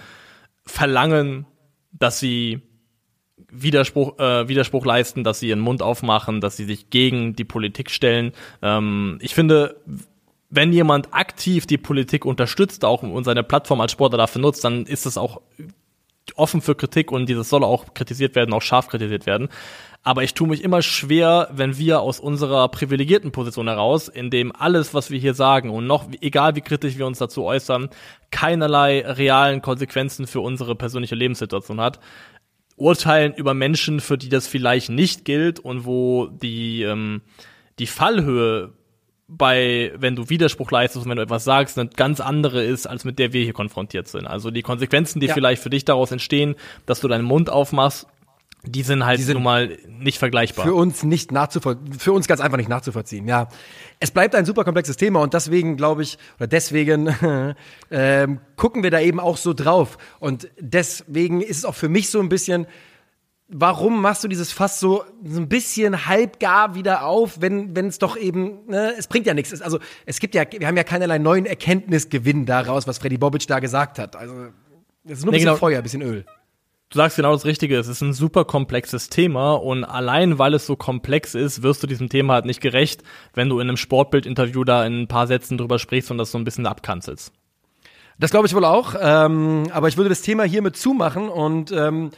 C: verlangen, dass sie Widerspruch, äh, Widerspruch leisten, dass sie ihren Mund aufmachen, dass sie sich gegen die Politik stellen. Ähm, ich finde, wenn jemand aktiv die Politik unterstützt, auch und seine Plattform als Sportler dafür nutzt, dann ist es auch offen für Kritik und dieses soll auch kritisiert werden, auch scharf kritisiert werden. Aber ich tue mich immer schwer, wenn wir aus unserer privilegierten Position heraus, in dem alles, was wir hier sagen und noch, egal wie kritisch wir uns dazu äußern, keinerlei realen Konsequenzen für unsere persönliche Lebenssituation hat, urteilen über Menschen, für die das vielleicht nicht gilt und wo die, ähm, die Fallhöhe bei, wenn du Widerspruch leistest und wenn du etwas sagst, eine ganz andere ist, als mit der wir hier konfrontiert sind. Also die Konsequenzen, die
B: Ja.
C: vielleicht für dich daraus entstehen, dass du deinen Mund aufmachst, die sind halt
B: Die sind
C: nun mal nicht vergleichbar.
B: Für uns nicht nachzuvollziehen, für uns ganz einfach nicht nachzuvollziehen, ja. Es bleibt ein super komplexes Thema und deswegen glaube ich, oder deswegen ähm, gucken wir da eben auch so drauf. Und deswegen ist es auch für mich so ein bisschen, warum machst du dieses Fass so, so ein bisschen halbgar wieder auf, wenn wenn es doch eben, ne, es bringt ja nichts. Also es gibt ja, wir haben ja keinerlei neuen Erkenntnisgewinn daraus, was Freddy Bobic da gesagt hat. Also es ist nur ein
C: Nee,
B: bisschen
C: genau.
B: Feuer, ein bisschen Öl.
C: Du sagst genau das Richtige, es ist ein super komplexes Thema und allein weil es so komplex ist, wirst du diesem Thema halt nicht gerecht, wenn du in einem Sportbildinterview da in ein paar Sätzen drüber sprichst und das so ein bisschen abkanzelst.
B: Das glaube ich wohl auch. Ähm, aber ich würde das Thema hiermit zumachen und ähm,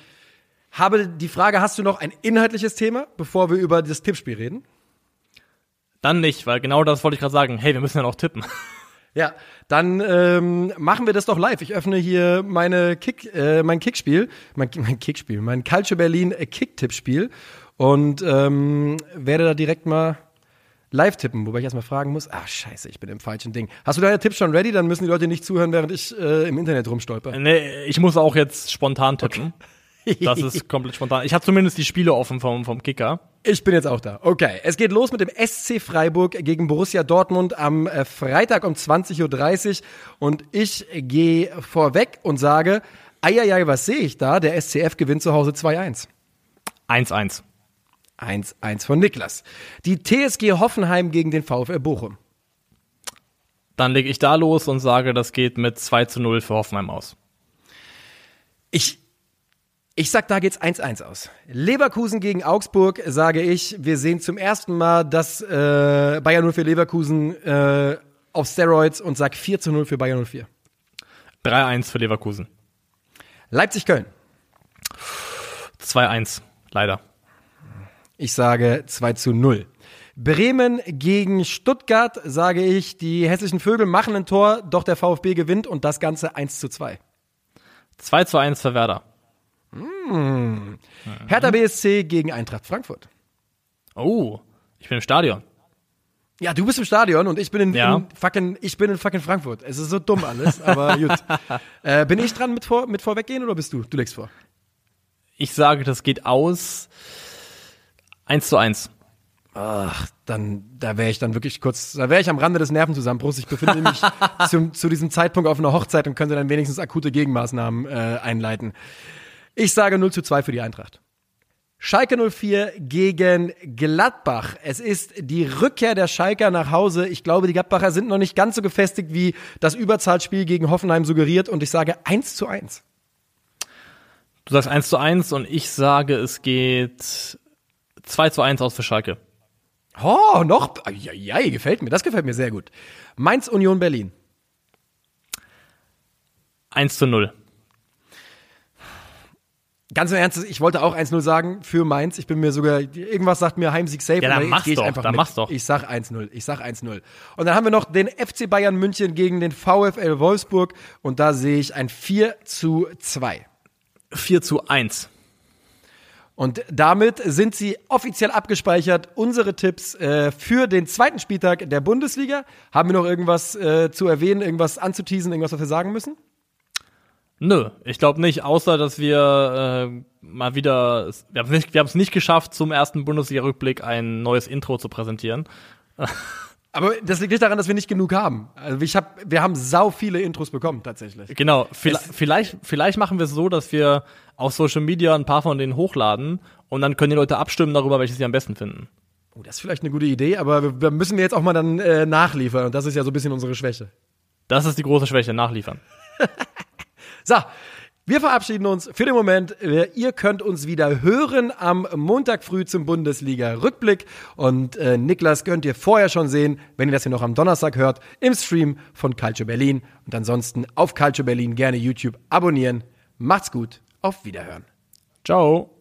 B: habe die Frage, hast du noch ein inhaltliches Thema, bevor wir über das Tippspiel reden?
C: Dann nicht, weil genau das wollte ich gerade sagen. Hey, wir müssen ja noch tippen.
B: Ja, dann ähm, machen wir das doch live. Ich öffne hier meine Kick, äh, mein Kickspiel, mein, mein Kickspiel, mein Calcio Berlin äh, Kick-Tippspiel und ähm, werde da direkt mal live tippen, wobei ich erstmal fragen muss, ah scheiße, ich bin im falschen Ding. Hast du deine Tipps schon ready? Dann müssen die Leute nicht zuhören, während ich äh, im Internet rumstolper.
C: Nee, ich muss auch jetzt spontan tippen. Das ist komplett spontan. Ich habe zumindest die Spiele offen vom, vom Kicker.
B: Ich bin jetzt auch da. Okay, es geht los mit dem SC Freiburg gegen Borussia Dortmund am äh, Freitag um 20.30 Uhr und ich gehe vorweg und sage, eieiei, was sehe ich da? Der SCF gewinnt zu Hause 2-1.
C: 1-1.
B: 1-1 von Niklas. Die TSG Hoffenheim gegen den VfL Bochum.
C: Dann lege ich da los und sage, das geht mit 2 zu 0 für Hoffenheim aus.
B: Ich, ich sag, da geht's 1-1 aus. Leverkusen gegen Augsburg, sage ich. Wir sehen zum ersten Mal, dass äh, Bayern 04 Leverkusen äh, auf Steroids und sag 4 zu 0 für Bayern 04.
C: 3-1 für Leverkusen.
B: Leipzig-Köln.
C: 2-1, leider.
B: Ich sage 2 zu 0. Bremen gegen Stuttgart, sage ich, die hässlichen Vögel machen ein Tor, doch der VfB gewinnt und das Ganze 1 zu 2.
C: 2 zu 1 für Werder.
B: Hertha BSC gegen Eintracht Frankfurt.
C: Oh, ich bin im Stadion.
B: Ja, du bist im Stadion und ich bin in,
C: Ja.
B: in fucking, ich bin in fucking Frankfurt. Es ist so dumm alles, aber gut. Äh, bin ich dran mit, vor, mit vorweggehen oder bist du? Du legst vor.
C: Ich sage, das geht aus 1 zu 1.
B: Ach, dann, da wäre ich dann wirklich kurz, da wäre ich am Rande des Nervenzusammenbruchs. Ich befinde mich zum, zu diesem Zeitpunkt auf einer Hochzeit und könnte dann wenigstens akute Gegenmaßnahmen äh, einleiten. Ich sage 0 zu 2 für die Eintracht. Schalke 04 gegen Gladbach. Es ist die Rückkehr der Schalker nach Hause. Ich glaube, die Gladbacher sind noch nicht ganz so gefestigt, wie das Überzahlspiel gegen Hoffenheim suggeriert. Und ich sage 1 zu 1.
C: Du sagst 1 zu 1 und ich sage, es geht 2 zu 1 aus für Schalke.
B: Oh, noch? Ja, ja, gefällt mir. Das gefällt mir sehr gut. Mainz Union Berlin.
C: 1 zu 0.
B: Ganz im Ernst, ich wollte auch 1-0 sagen für Mainz. Ich bin mir sogar, irgendwas sagt mir Heimsieg safe.
C: Ja, dann mach's
B: ich
C: doch,
B: einfach
C: dann
B: mit.
C: mach's doch.
B: Ich sag 1-0, ich sag 1-0. Und dann haben wir noch den FC Bayern München gegen den VfL Wolfsburg. Und da sehe ich ein 4 zu 2.
C: 4 zu 1.
B: Und damit sind sie offiziell abgespeichert. Unsere Tipps äh, für den zweiten Spieltag der Bundesliga. Haben wir noch irgendwas äh, zu erwähnen, irgendwas anzuteasen, irgendwas, was wir sagen müssen?
C: Nö, ich glaube nicht, außer dass wir äh, mal wieder, wir haben es nicht, wir nicht geschafft, zum ersten Bundesliga-Rückblick ein neues Intro zu präsentieren.
B: Aber das liegt nicht daran, dass wir nicht genug haben. Also ich hab, wir haben sau viele Intros bekommen, tatsächlich.
C: Genau, vielleicht, vielleicht, vielleicht machen wir es so, dass wir auf Social Media ein paar von denen hochladen und dann können die Leute abstimmen darüber, welches sie am besten finden.
B: Oh, das ist vielleicht eine gute Idee, aber wir, wir müssen jetzt auch mal dann äh, nachliefern. Und das ist ja so ein bisschen unsere Schwäche.
C: Das ist die große Schwäche, nachliefern.
B: So, wir verabschieden uns für den Moment. Ihr könnt uns wieder hören am Montag früh zum Bundesliga-Rückblick. Und äh, Niklas könnt ihr vorher schon sehen, wenn ihr das hier noch am Donnerstag hört, im Stream von Calcio Berlin. Und ansonsten auf Calcio Berlin gerne YouTube abonnieren. Macht's gut, auf Wiederhören.
C: Ciao.